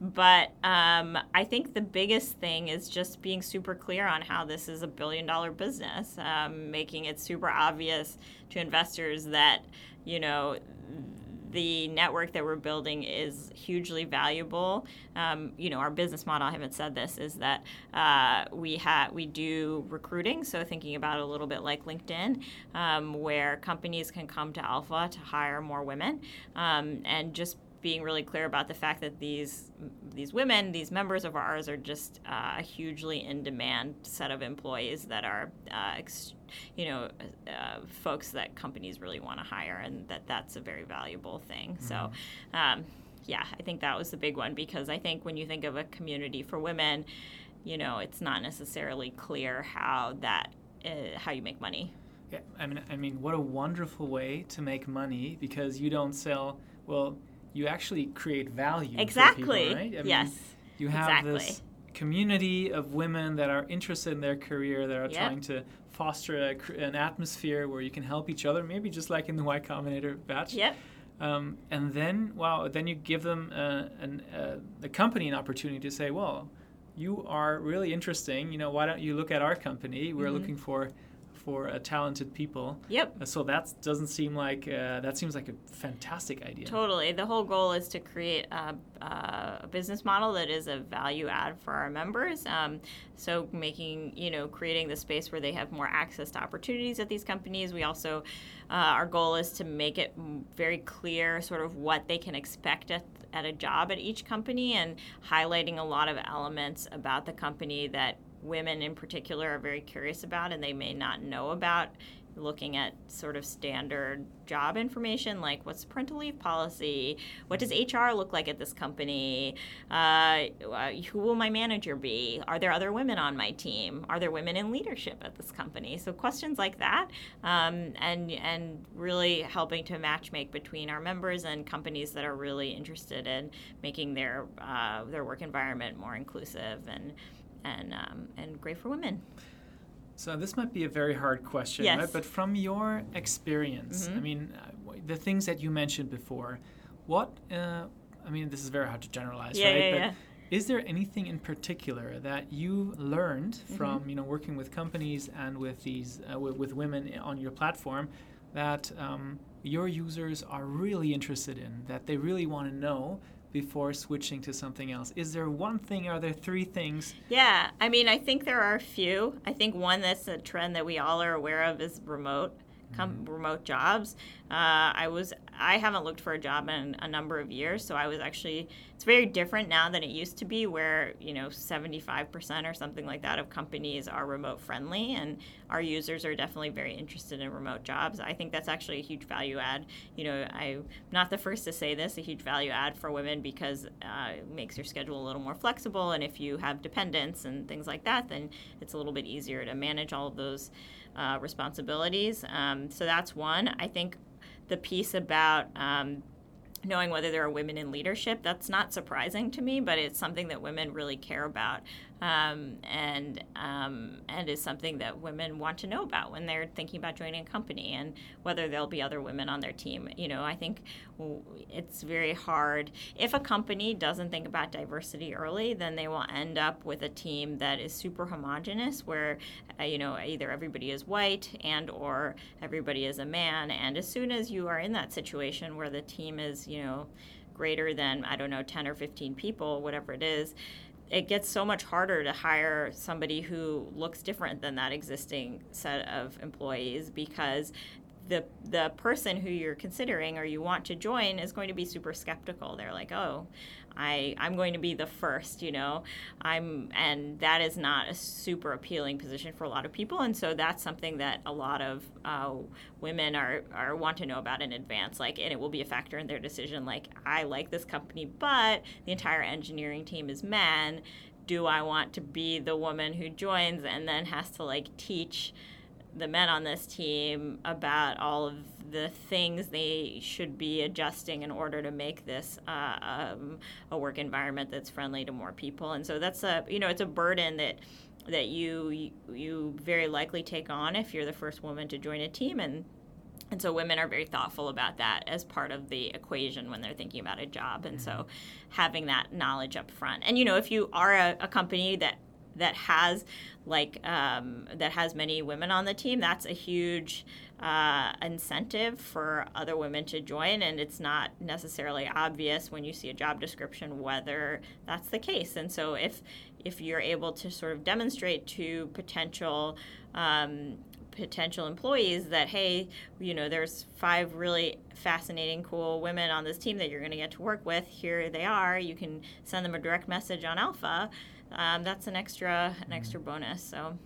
but um, I think the biggest thing is just being super clear on how this is a billion dollar business, um, making it super obvious to investors that, you know, the network that we're building is hugely valuable. Um, you know, our business model, I haven't said this, is that uh, we have we do recruiting. So thinking about a little bit like LinkedIn, um, where companies can come to Elpha to hire more women, um, and just being really clear about the fact that these these women, these members of ours, are just uh, a hugely in demand set of employees that are, uh, ex- you know, uh, folks that companies really want to hire, and that that's a very valuable thing. Mm-hmm. So. Um, yeah, I think that was the big one because I think when you think of a community for women, you know, it's not necessarily clear how that uh, how you make money. Yeah, I mean, I mean, what a wonderful way to make money because you don't sell well you actually create value. Exactly. People, right? I yes. Mean, you have exactly. this community of women that are interested in their career, that are yep. trying to foster a, an atmosphere where you can help each other, maybe just like in the Y Combinator batch. Yep. Um, and then, wow, then you give them uh, an, uh, the company an opportunity to say, well, you are really interesting. You know, why don't you look at our company? We're mm-hmm. looking for for uh, talented people. Yep. Uh, so that doesn't seem like uh, that seems like a fantastic idea. Totally. The whole goal is to create a, a business model that is a value add for our members. Um, so making you know creating the space where they have more access to opportunities at these companies. We also uh, our goal is to make it very clear sort of what they can expect at at a job at each company and highlighting a lot of elements about the company that women in particular are very curious about and they may not know about looking at sort of standard job information like what's the parental leave policy what does hr look like at this company uh, who will my manager be are there other women on my team are there women in leadership at this company? So questions like that um, and and really helping to matchmake between our members and companies that are really interested in making their uh, their work environment more inclusive and and um, and great for women. So this might be a very hard question, Yes. right? But from your experience, I Mhm. mean, uh, the things that you mentioned before, what? Uh, I mean, this is very hard to generalize, Yeah, right? yeah, but yeah. is there anything in particular that you learned Mm-hmm. from you know working with companies and with these uh, with, with women on your platform that um, your users are really interested in that they really want to know before switching to something else? Is there one thing? Are there three things? Yeah, I mean, I think there are a few. I think one that's a trend that we all are aware of is remote, com- remote jobs. Uh, I was I haven't looked for a job in a number of years, so I was actually it's very different now than it used to be, where you know seventy five percent or something like that of companies are remote friendly, and our users are definitely very interested in remote jobs. I think that's actually a huge value add. You know, I'm not the first to say this, a huge value add for women because uh, it makes your schedule a little more flexible, and if you have dependents and things like that, then it's a little bit easier to manage all of those uh, responsibilities. Um, so that's one. I think the piece about um, knowing whether there are women in leadership that's not surprising to me but it's something that women really care about um, and um, and is something that women want to know about when they're thinking about joining a company and whether there'll be other women on their team. You know i think it's very hard. If a company doesn't think about diversity early then they will end up with a team that is super homogenous where uh, you know either everybody is white and or everybody is a man. And as soon as you are in that situation where the team is you know greater than i don't know 10 or 15 people whatever it is it gets so much harder to hire somebody who looks different than that existing set of employees because the the person who you're considering or you want to join is going to be super skeptical. They're like, "Oh, I I'm going to be the first, you know. I'm and that is not a super appealing position for a lot of people, and so that's something that a lot of uh, women are are want to know about in advance. Like, and it will be a factor in their decision. Like, I like this company, but the entire engineering team is men. Do I want to be the woman who joins and then has to like teach? The men on this team about all of the things they should be adjusting in order to make this uh, um, a work environment that's friendly to more people. And so that's a you know it's a burden that that you you very likely take on if you're the first woman to join a team. And and so women are very thoughtful about that as part of the equation when they're thinking about a job. And so having that knowledge up front. And you know if you are a, a company that that has like um, that has many women on the team that's a huge uh, incentive for other women to join and it's not necessarily obvious when you see a job description whether that's the case. And so if if you're able to sort of demonstrate to potential um, potential employees that hey you know there's five really fascinating cool women on this team that you're going to get to work with. Here they are. You can send them a direct message on Elpha. Um, that's an extra an extra bonus so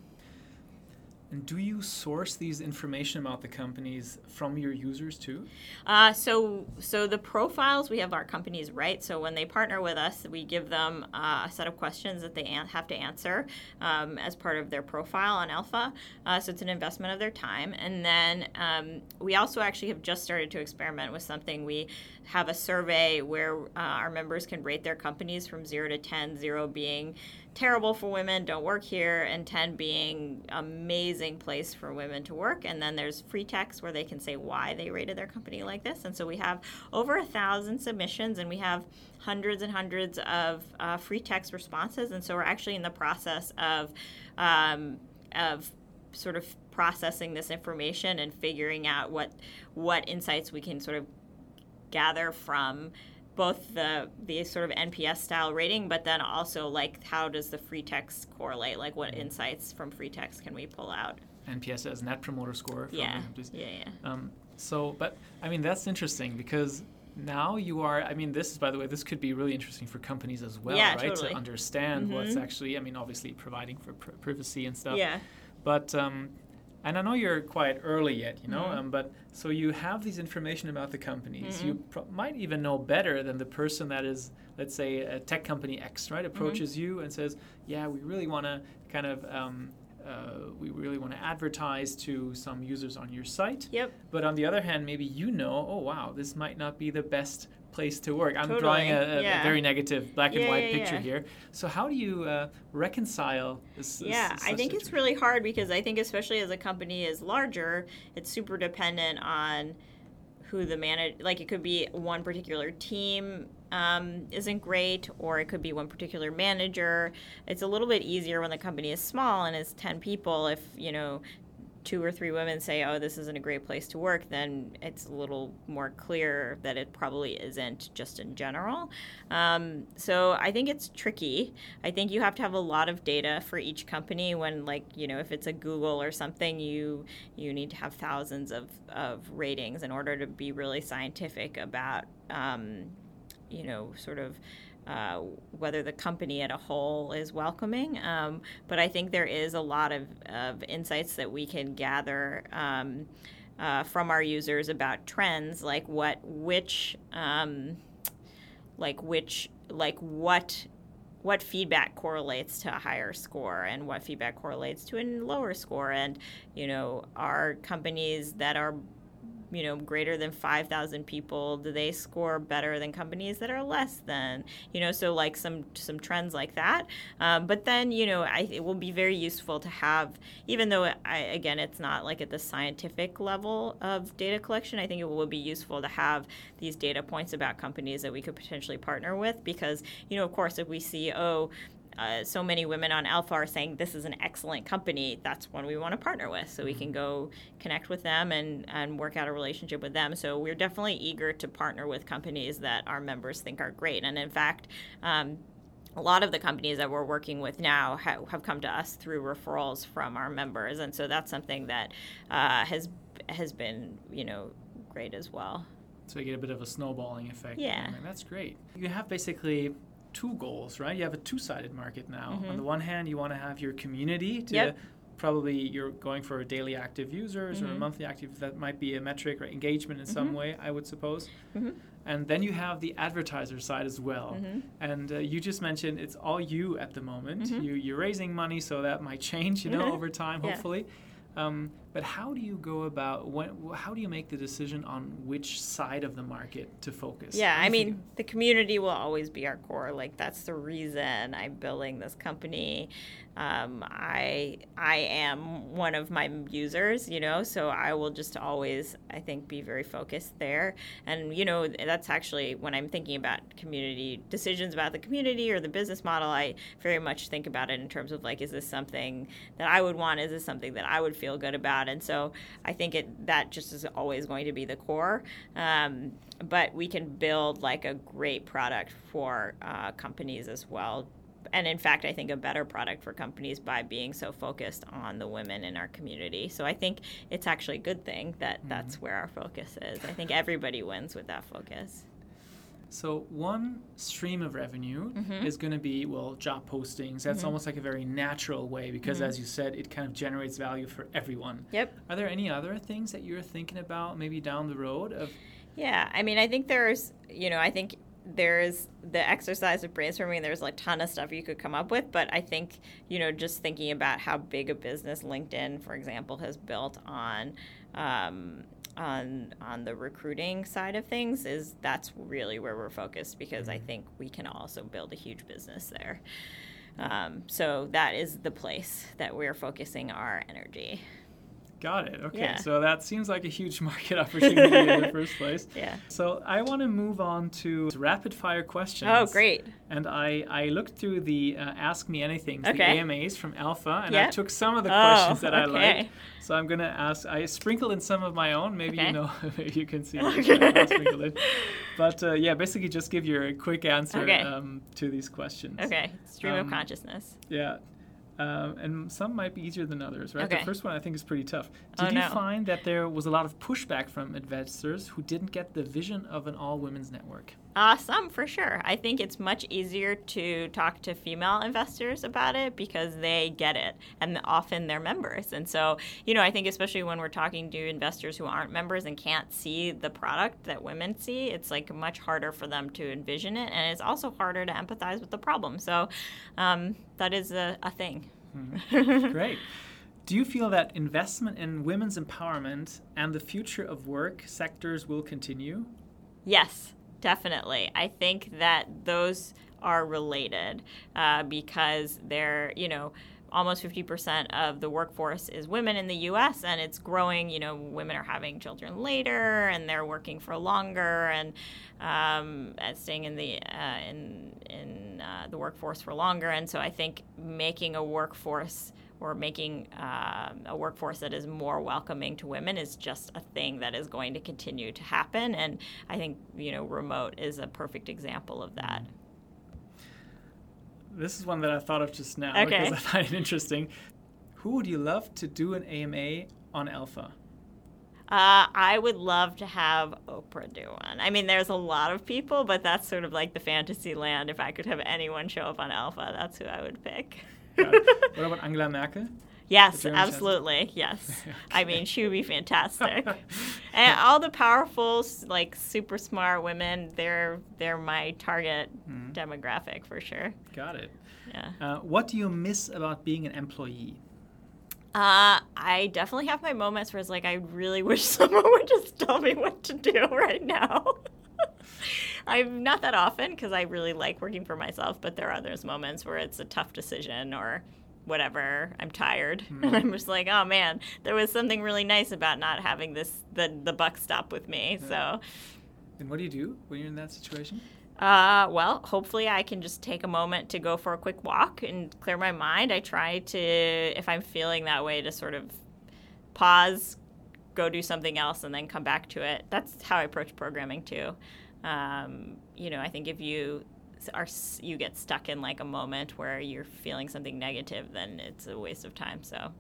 And do you source these information about the companies from your users too? Uh, so, so the profiles we have our companies write. So when they partner with us, we give them uh, a set of questions that they an- have to answer um, as part of their profile on Elpha. Uh, so it's an investment of their time. And then um, we also actually have just started to experiment with something. We have a survey where uh, our members can rate their companies from zero to 10, zero being terrible for women, don't work here, and 10 being amazing place for women to work. And then there's free text where they can say why they rated their company like this. And so we have over a thousand submissions and we have hundreds and hundreds of uh, free text responses. And so we're actually in the process of, um, of sort of processing this information and figuring out what what insights we can sort of gather from both the the sort of NPS style rating, but then also like how does the free text correlate? Like what insights from free text can we pull out? NPS as Net Promoter Score. from Yeah, yeah, yeah. Um, so, but I mean, that's interesting because now you are. I mean, this is by the way, this could be really interesting for companies as well, Yeah, right? totally. To understand what's Mhm. actually. I mean, obviously providing for pri- privacy and stuff. Yeah. But um, and I know you're quite early yet, you know. Mhm. Um, but so you have these information about the companies. Mm-hmm. You pro- might even know better than the person that is, let's say, a tech company X, right? Mm-hmm. Approaches you and says, "Yeah, we really want to kind of." Um, uh, we really want to advertise to some users on your site. Yep. But on the other hand, maybe you know, oh wow, this might not be the best place to work. I'm Totally, drawing a, a, yeah. a very negative black and Yeah, white yeah, picture yeah. here. So how do you uh, reconcile this? this- Yeah, I think it's really hard because I think especially as a company is larger, it's super dependent on who the manage. Like it could be one particular team um, isn't great, or it could be one particular manager. It's a little bit easier when the company is small and is ten people. If you know two or three women say, "Oh, this isn't a great place to work," then it's a little more clear that it probably isn't just in general. Um, so I think it's tricky. I think you have to have a lot of data for each company. When like you know, if it's a Google or something, you you need to have thousands of of ratings in order to be really scientific about um, you know sort of uh, whether the company at a whole is welcoming. Um, but I think there is a lot of, of insights that we can gather um, uh, from our users about trends, like what, which, um, like which, like what. What feedback correlates to a higher score, and what feedback correlates to a lower score, and you know, are companies that are you know greater than 5000 people do they score better than companies that are less than you know so like some some trends like that. Um, but then you know I, it will be very useful to have even though I, again it's not like at the scientific level of data collection i think it will be useful to have these data points about companies that we could potentially partner with because you know of course if we see oh uh, so many women on Elpha are saying this is an excellent company. That's one we want to partner with, so we can go connect with them and and work out a relationship with them. So we're definitely eager to partner with companies that our members think are great. And in fact. Um, a lot of the companies that we're working with now ha- have come to us through referrals from our members, and so that's something that uh, has has been you know great as well. So you get a bit of a snowballing effect. Yeah. That's great. You have basically two goals, right? You have a two-sided market now. Mhm. On the one hand, you want to have your community to Yep. probably you're going for daily active users or Mhm. monthly active. That might be a metric or engagement in some Mhm. way, I would suppose. Mhm. And then you have the advertiser side as well. Mhm. And uh, you just mentioned it's all you at the moment. Mhm. You, you're raising money, so that might change, you know, over time, Yeah. hopefully. Um, but how do you go about when? How do you make the decision on which side of the market to focus? Yeah, I you mean, the community will always be our core. Like that's the reason I'm building this company. Um, I I am one of my users, you know, so I will just always, I think, be very focused there. And you know, that's actually when I'm thinking about community decisions about the community or the business model. I very much think about it in terms of like, is this something that I would want? Is this something that I would feel good about? And so I think it that just is always going to be the core. Um, but we can build like a great product for uh, companies as well. And in fact, I think a better product for companies by being so focused on the women in our community. So I think it's actually a good thing that that's where our focus is. I think everybody wins with that focus. So one stream of revenue Mhm. is going to be well job postings. That's Mhm. almost like a very natural way because, Mhm. as you said, it kind of generates value for everyone. Yep. Are there any other things that you're thinking about maybe down the road of? Yeah, I mean, I think there's, you know, I think there's the exercise of brainstorming. There's like a ton of stuff you could come up with, but I think, you know, just thinking about how big a business LinkedIn, for example, has built on. Um, on on the recruiting side of things is that's really where we're focused because I think we can also build a huge business there. Um, so that is the place that we're focusing our energy. Got it. Okay, Yeah. so that seems like a huge market opportunity in the first place. Yeah. So I want to move on to rapid fire questions. Oh, great. And I, I looked through the uh, Ask Me Anything, the AMAs from Elpha, and I took some of the Oh, questions that I okay. liked. So I'm gonna ask. I sprinkled in some of my own. Maybe Okay. you know, you can see which Okay. I sprinkled in. But uh, yeah, basically just give your quick answer Okay. um, to these questions. Okay. Stream Um, of consciousness. Yeah. Um, and some might be easier than others, right? Okay. The first one I think is pretty tough. Oh, Did you no. find that there was a lot of pushback from investors who didn't get the vision of an all women's network? Uh, some for sure. I think it's much easier to talk to female investors about it because they get it and often they're members. And so, you know, I think especially when we're talking to investors who aren't members and can't see the product that women see, it's like much harder for them to envision it. And it's also harder to empathize with the problem. So um, that is a, a thing. Great. Do you feel that investment in women's empowerment and the future of work sectors will continue? Yes. Definitely. I think that those are related uh, because they're, you know, almost 50% of the workforce is women in the US and it's growing. You know, women are having children later and they're working for longer and, um, staying in the, uh, in, in uh, the workforce for longer. And so I think making a workforce or making uh, a workforce that is more welcoming to women is just a thing that is going to continue to happen. And I think, you know, remote is a perfect example of that. This is one that I thought of just now Okay. because I find it interesting. Who would you love to do an AMA on Elpha? Uh, I would love to have Oprah do one. I mean, there's a lot of people, but that's sort of like the fantasy land. If I could have anyone show up on Elpha, that's who I would pick. What about Angela Merkel? Yes, absolutely. Yes. I mean, she would be fantastic. and all the powerful, like super smart women, they're they're my target Mm-hmm. demographic for sure. Got it. Yeah. Uh, what do you miss about being an employee? Uh, I definitely have my moments where it's like I really wish someone would just tell me what to do right now. I'm not that often because I really like working for myself, but there are those moments where it's a tough decision or whatever. I'm tired, and I'm just like, oh man, there was something really nice about not having this the the buck stop with me. So. And what do you do when you're in that situation? Uh, well, hopefully I can just take a moment to go for a quick walk and clear my mind. I try to, if I'm feeling that way, to sort of pause, go do something else, and then come back to it. That's how I approach programming too. Um, you know, I think if you are you get stuck in like a moment where you're feeling something negative, then it's a waste of time. So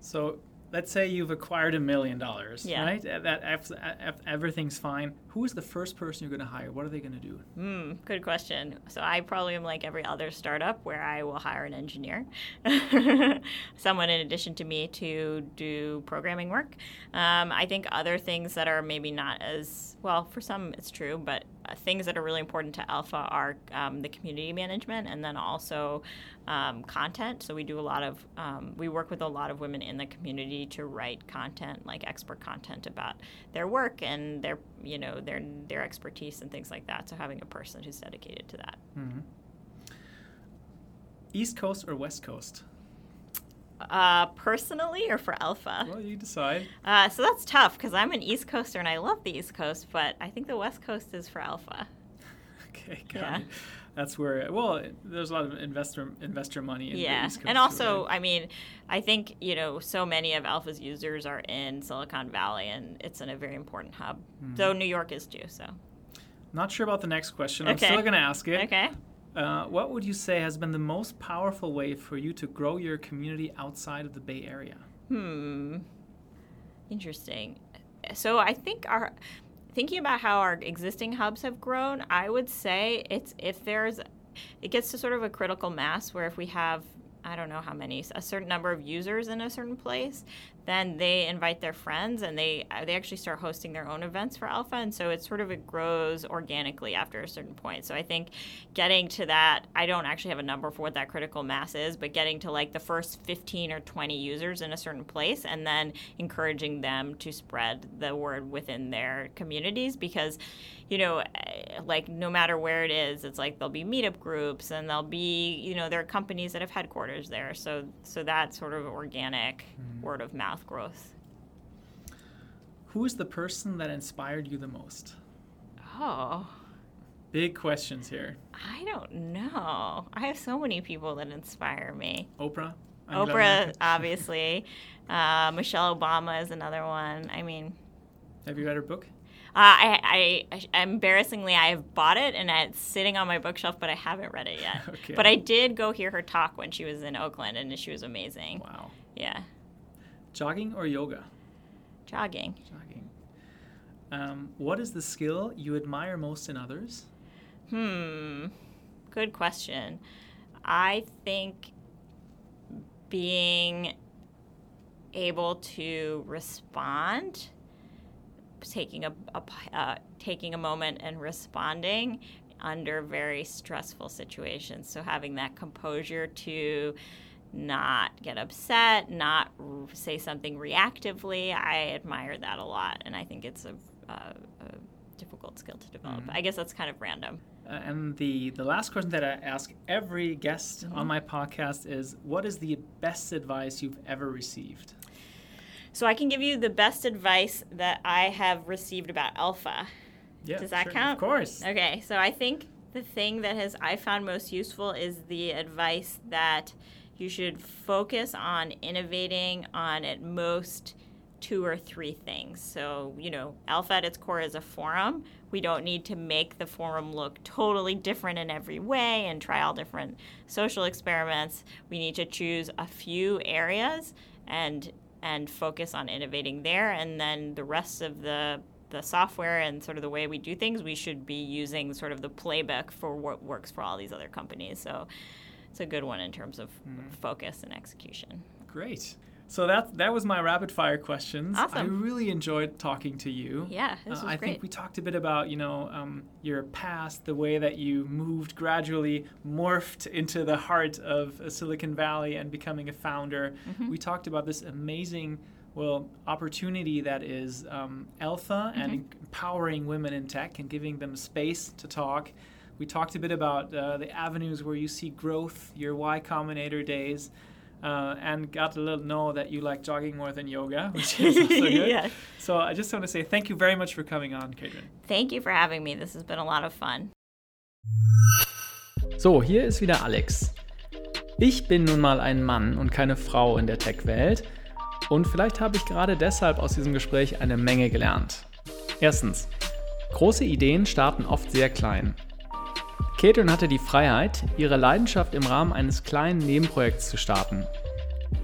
So let's say you've acquired a million dollars, Yeah. right? That ev- ev- everything's fine. Who is the first person you're going to hire? What are they going to do? Hmm, good question. So I probably am like every other startup where I will hire an engineer, someone in addition to me to do programming work. Um, I think other things that are maybe not as well for some it's true, but uh, things that are really important to Elpha are um, the community management and then also um, content. So we do a lot of um, we work with a lot of women in the community to write content, like expert content about their work and their you know their their expertise and things like that. So having a person who's dedicated to that. East Coast or West Coast? Uh, personally or for Elpha? Well, you decide. Uh, so that's tough because I'm an East Coaster and I love the East Coast, but I think the West Coast is for Elpha. Okay, got Yeah. That's where well, there's a lot of investor investor money in yeah, and also, right? I mean, I think you know, so many of Elpha's users are in Silicon Valley, and it's in a very important hub. Mm-hmm. Though New York is too. So not sure about the next question. I'm still going to ask it. okay. Uh, what would you say has been the most powerful way for you to grow your community outside of the Bay Area? Hmm. Interesting. So I think our thinking about how our existing hubs have grown, I would say it's if there's it gets to sort of a critical mass where if we have I don't know how many a certain number of users in a certain place, then they invite their friends and they uh, they actually start hosting their own events for Elpha, and so it sort of it grows organically after a certain point. So I think getting to that, I don't actually have a number for what that critical mass is, but getting to like the first 15 or 20 users in a certain place, and then encouraging them to spread the word within their communities because you know, eh, like no matter where it is, it's like there'll be meetup groups and there'll be, you know, there are companies that have headquarters there. So, so that sort of organic word of mouth growth. Who is the person that inspired you the most? Oh, Big questions here. I don't know. I have so many people that inspire me. Oprah. Angela Oprah, obviously. Uh, Michelle Obama is another one. I mean, Have you read her book? Uh, I, I, embarrassingly, I have bought it and it's sitting on my bookshelf, but I haven't read it yet. Okay. But I did go hear her talk when she was in Oakland, and she was amazing. Wow. Yeah, Jogging or yoga? jogging. Jogging. Um, what is the skill you admire most in others? Hmm, good question. I think being able to respond, taking a, a uh, taking a moment and responding under very stressful situations. So having that composure to not get upset, not r- say something reactively, I admire that a lot, and I think it's a, a, a difficult skill to develop. Mm-hmm. I guess that's kind of random. Uh, and the the last question that I ask every guest mm-hmm. on my podcast is, what is the best advice you've ever received? So I can give you the best advice that I have received about Elpha. Yeah, Does that sure, count? Of course. Okay, so I think the thing that has I found most useful is the advice that you should focus on innovating on at most two or three things. So, you know, Elpha at its core is a forum. We don't need to make the forum look totally different in every way and try all different social experiments. We need to choose a few areas and and focus on innovating there and then the rest of the the software and sort of the way we do things, we should be using sort of the playbook for what works for all these other companies. So it's a good one in terms of mm. focus and execution. Great. So that that was my rapid fire questions. Awesome. I really enjoyed talking to you. Yeah, this uh, was I great. think we talked a bit about you know um, your past, the way that you moved gradually, morphed into the heart of Silicon Valley and becoming a founder. Mm-hmm. We talked about this amazing well opportunity that is um, Elpha mm-hmm. and empowering women in tech and giving them space to talk. We talked a bit about uh, the avenues where you see growth, your Y Combinator days uh, and got to know that you like jogging more than yoga, which is also good. yeah. So I just want to say thank you very much for coming on, Katrin. Thank you for having me. This has been a lot of fun. So, hier ist wieder Alex. Ich bin nun mal ein Mann und keine Frau in der Tech-Welt. Und vielleicht habe ich gerade deshalb aus diesem Gespräch eine Menge gelernt. Erstens, große Ideen starten oft sehr klein. Caitlin hatte die Freiheit, ihre Leidenschaft im Rahmen eines kleinen Nebenprojekts zu starten.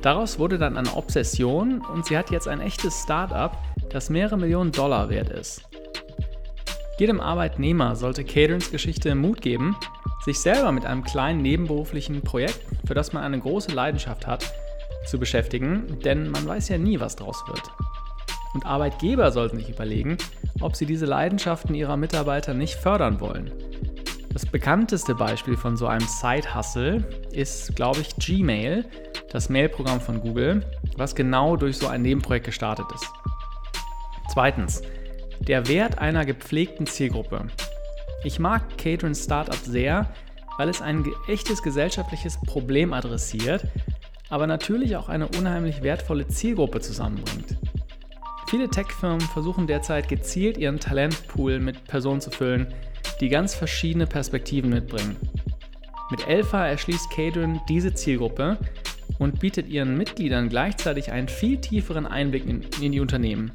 Daraus wurde dann eine Obsession und sie hat jetzt ein echtes Start-up, das mehrere Millionen Dollar wert ist. Jedem Arbeitnehmer sollte Catrins Geschichte Mut geben, sich selber mit einem kleinen nebenberuflichen Projekt, für das man eine große Leidenschaft hat, zu beschäftigen, denn man weiß ja nie, was draus wird. Und Arbeitgeber sollten sich überlegen, ob sie diese Leidenschaften ihrer Mitarbeiter nicht fördern wollen das bekannteste Beispiel von so einem Side-Hustle ist, glaube ich, Gmail, das Mailprogramm von Google, was genau durch so ein Nebenprojekt gestartet ist. Zweitens, der Wert einer gepflegten Zielgruppe. Ich mag Catrins Startup sehr, weil es ein echtes gesellschaftliches Problem adressiert, aber natürlich auch eine unheimlich wertvolle Zielgruppe zusammenbringt. Viele Tech-Firmen versuchen derzeit gezielt ihren Talentpool mit Personen zu füllen, die ganz verschiedene Perspektiven mitbringen. Mit Elfa erschließt Cadron diese Zielgruppe und bietet ihren Mitgliedern gleichzeitig einen viel tieferen Einblick in, in die Unternehmen.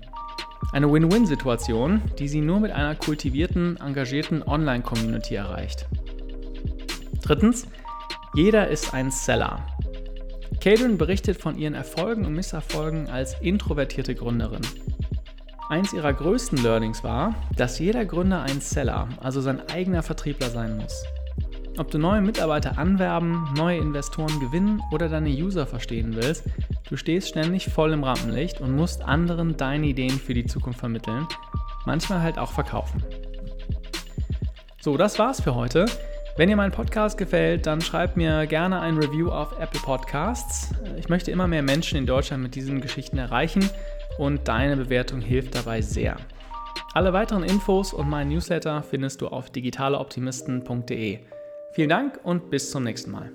Eine Win-Win-Situation, die sie nur mit einer kultivierten, engagierten Online-Community erreicht. Drittens, jeder ist ein Seller. Cadron berichtet von ihren Erfolgen und Misserfolgen als introvertierte Gründerin. Eins ihrer größten Learnings war, dass jeder Gründer ein Seller, also sein eigener Vertriebler sein muss. Ob du neue Mitarbeiter anwerben, neue Investoren gewinnen oder deine User verstehen willst, du stehst ständig voll im Rampenlicht und musst anderen deine Ideen für die Zukunft vermitteln, manchmal halt auch verkaufen. So, das war's für heute. Wenn dir mein Podcast gefällt, dann schreib mir gerne ein Review auf Apple Podcasts. Ich möchte immer mehr Menschen in Deutschland mit diesen Geschichten erreichen und deine Bewertung hilft dabei sehr. Alle weiteren Infos und meinen Newsletter findest du auf digitaleoptimisten.de. Vielen Dank und bis zum nächsten Mal.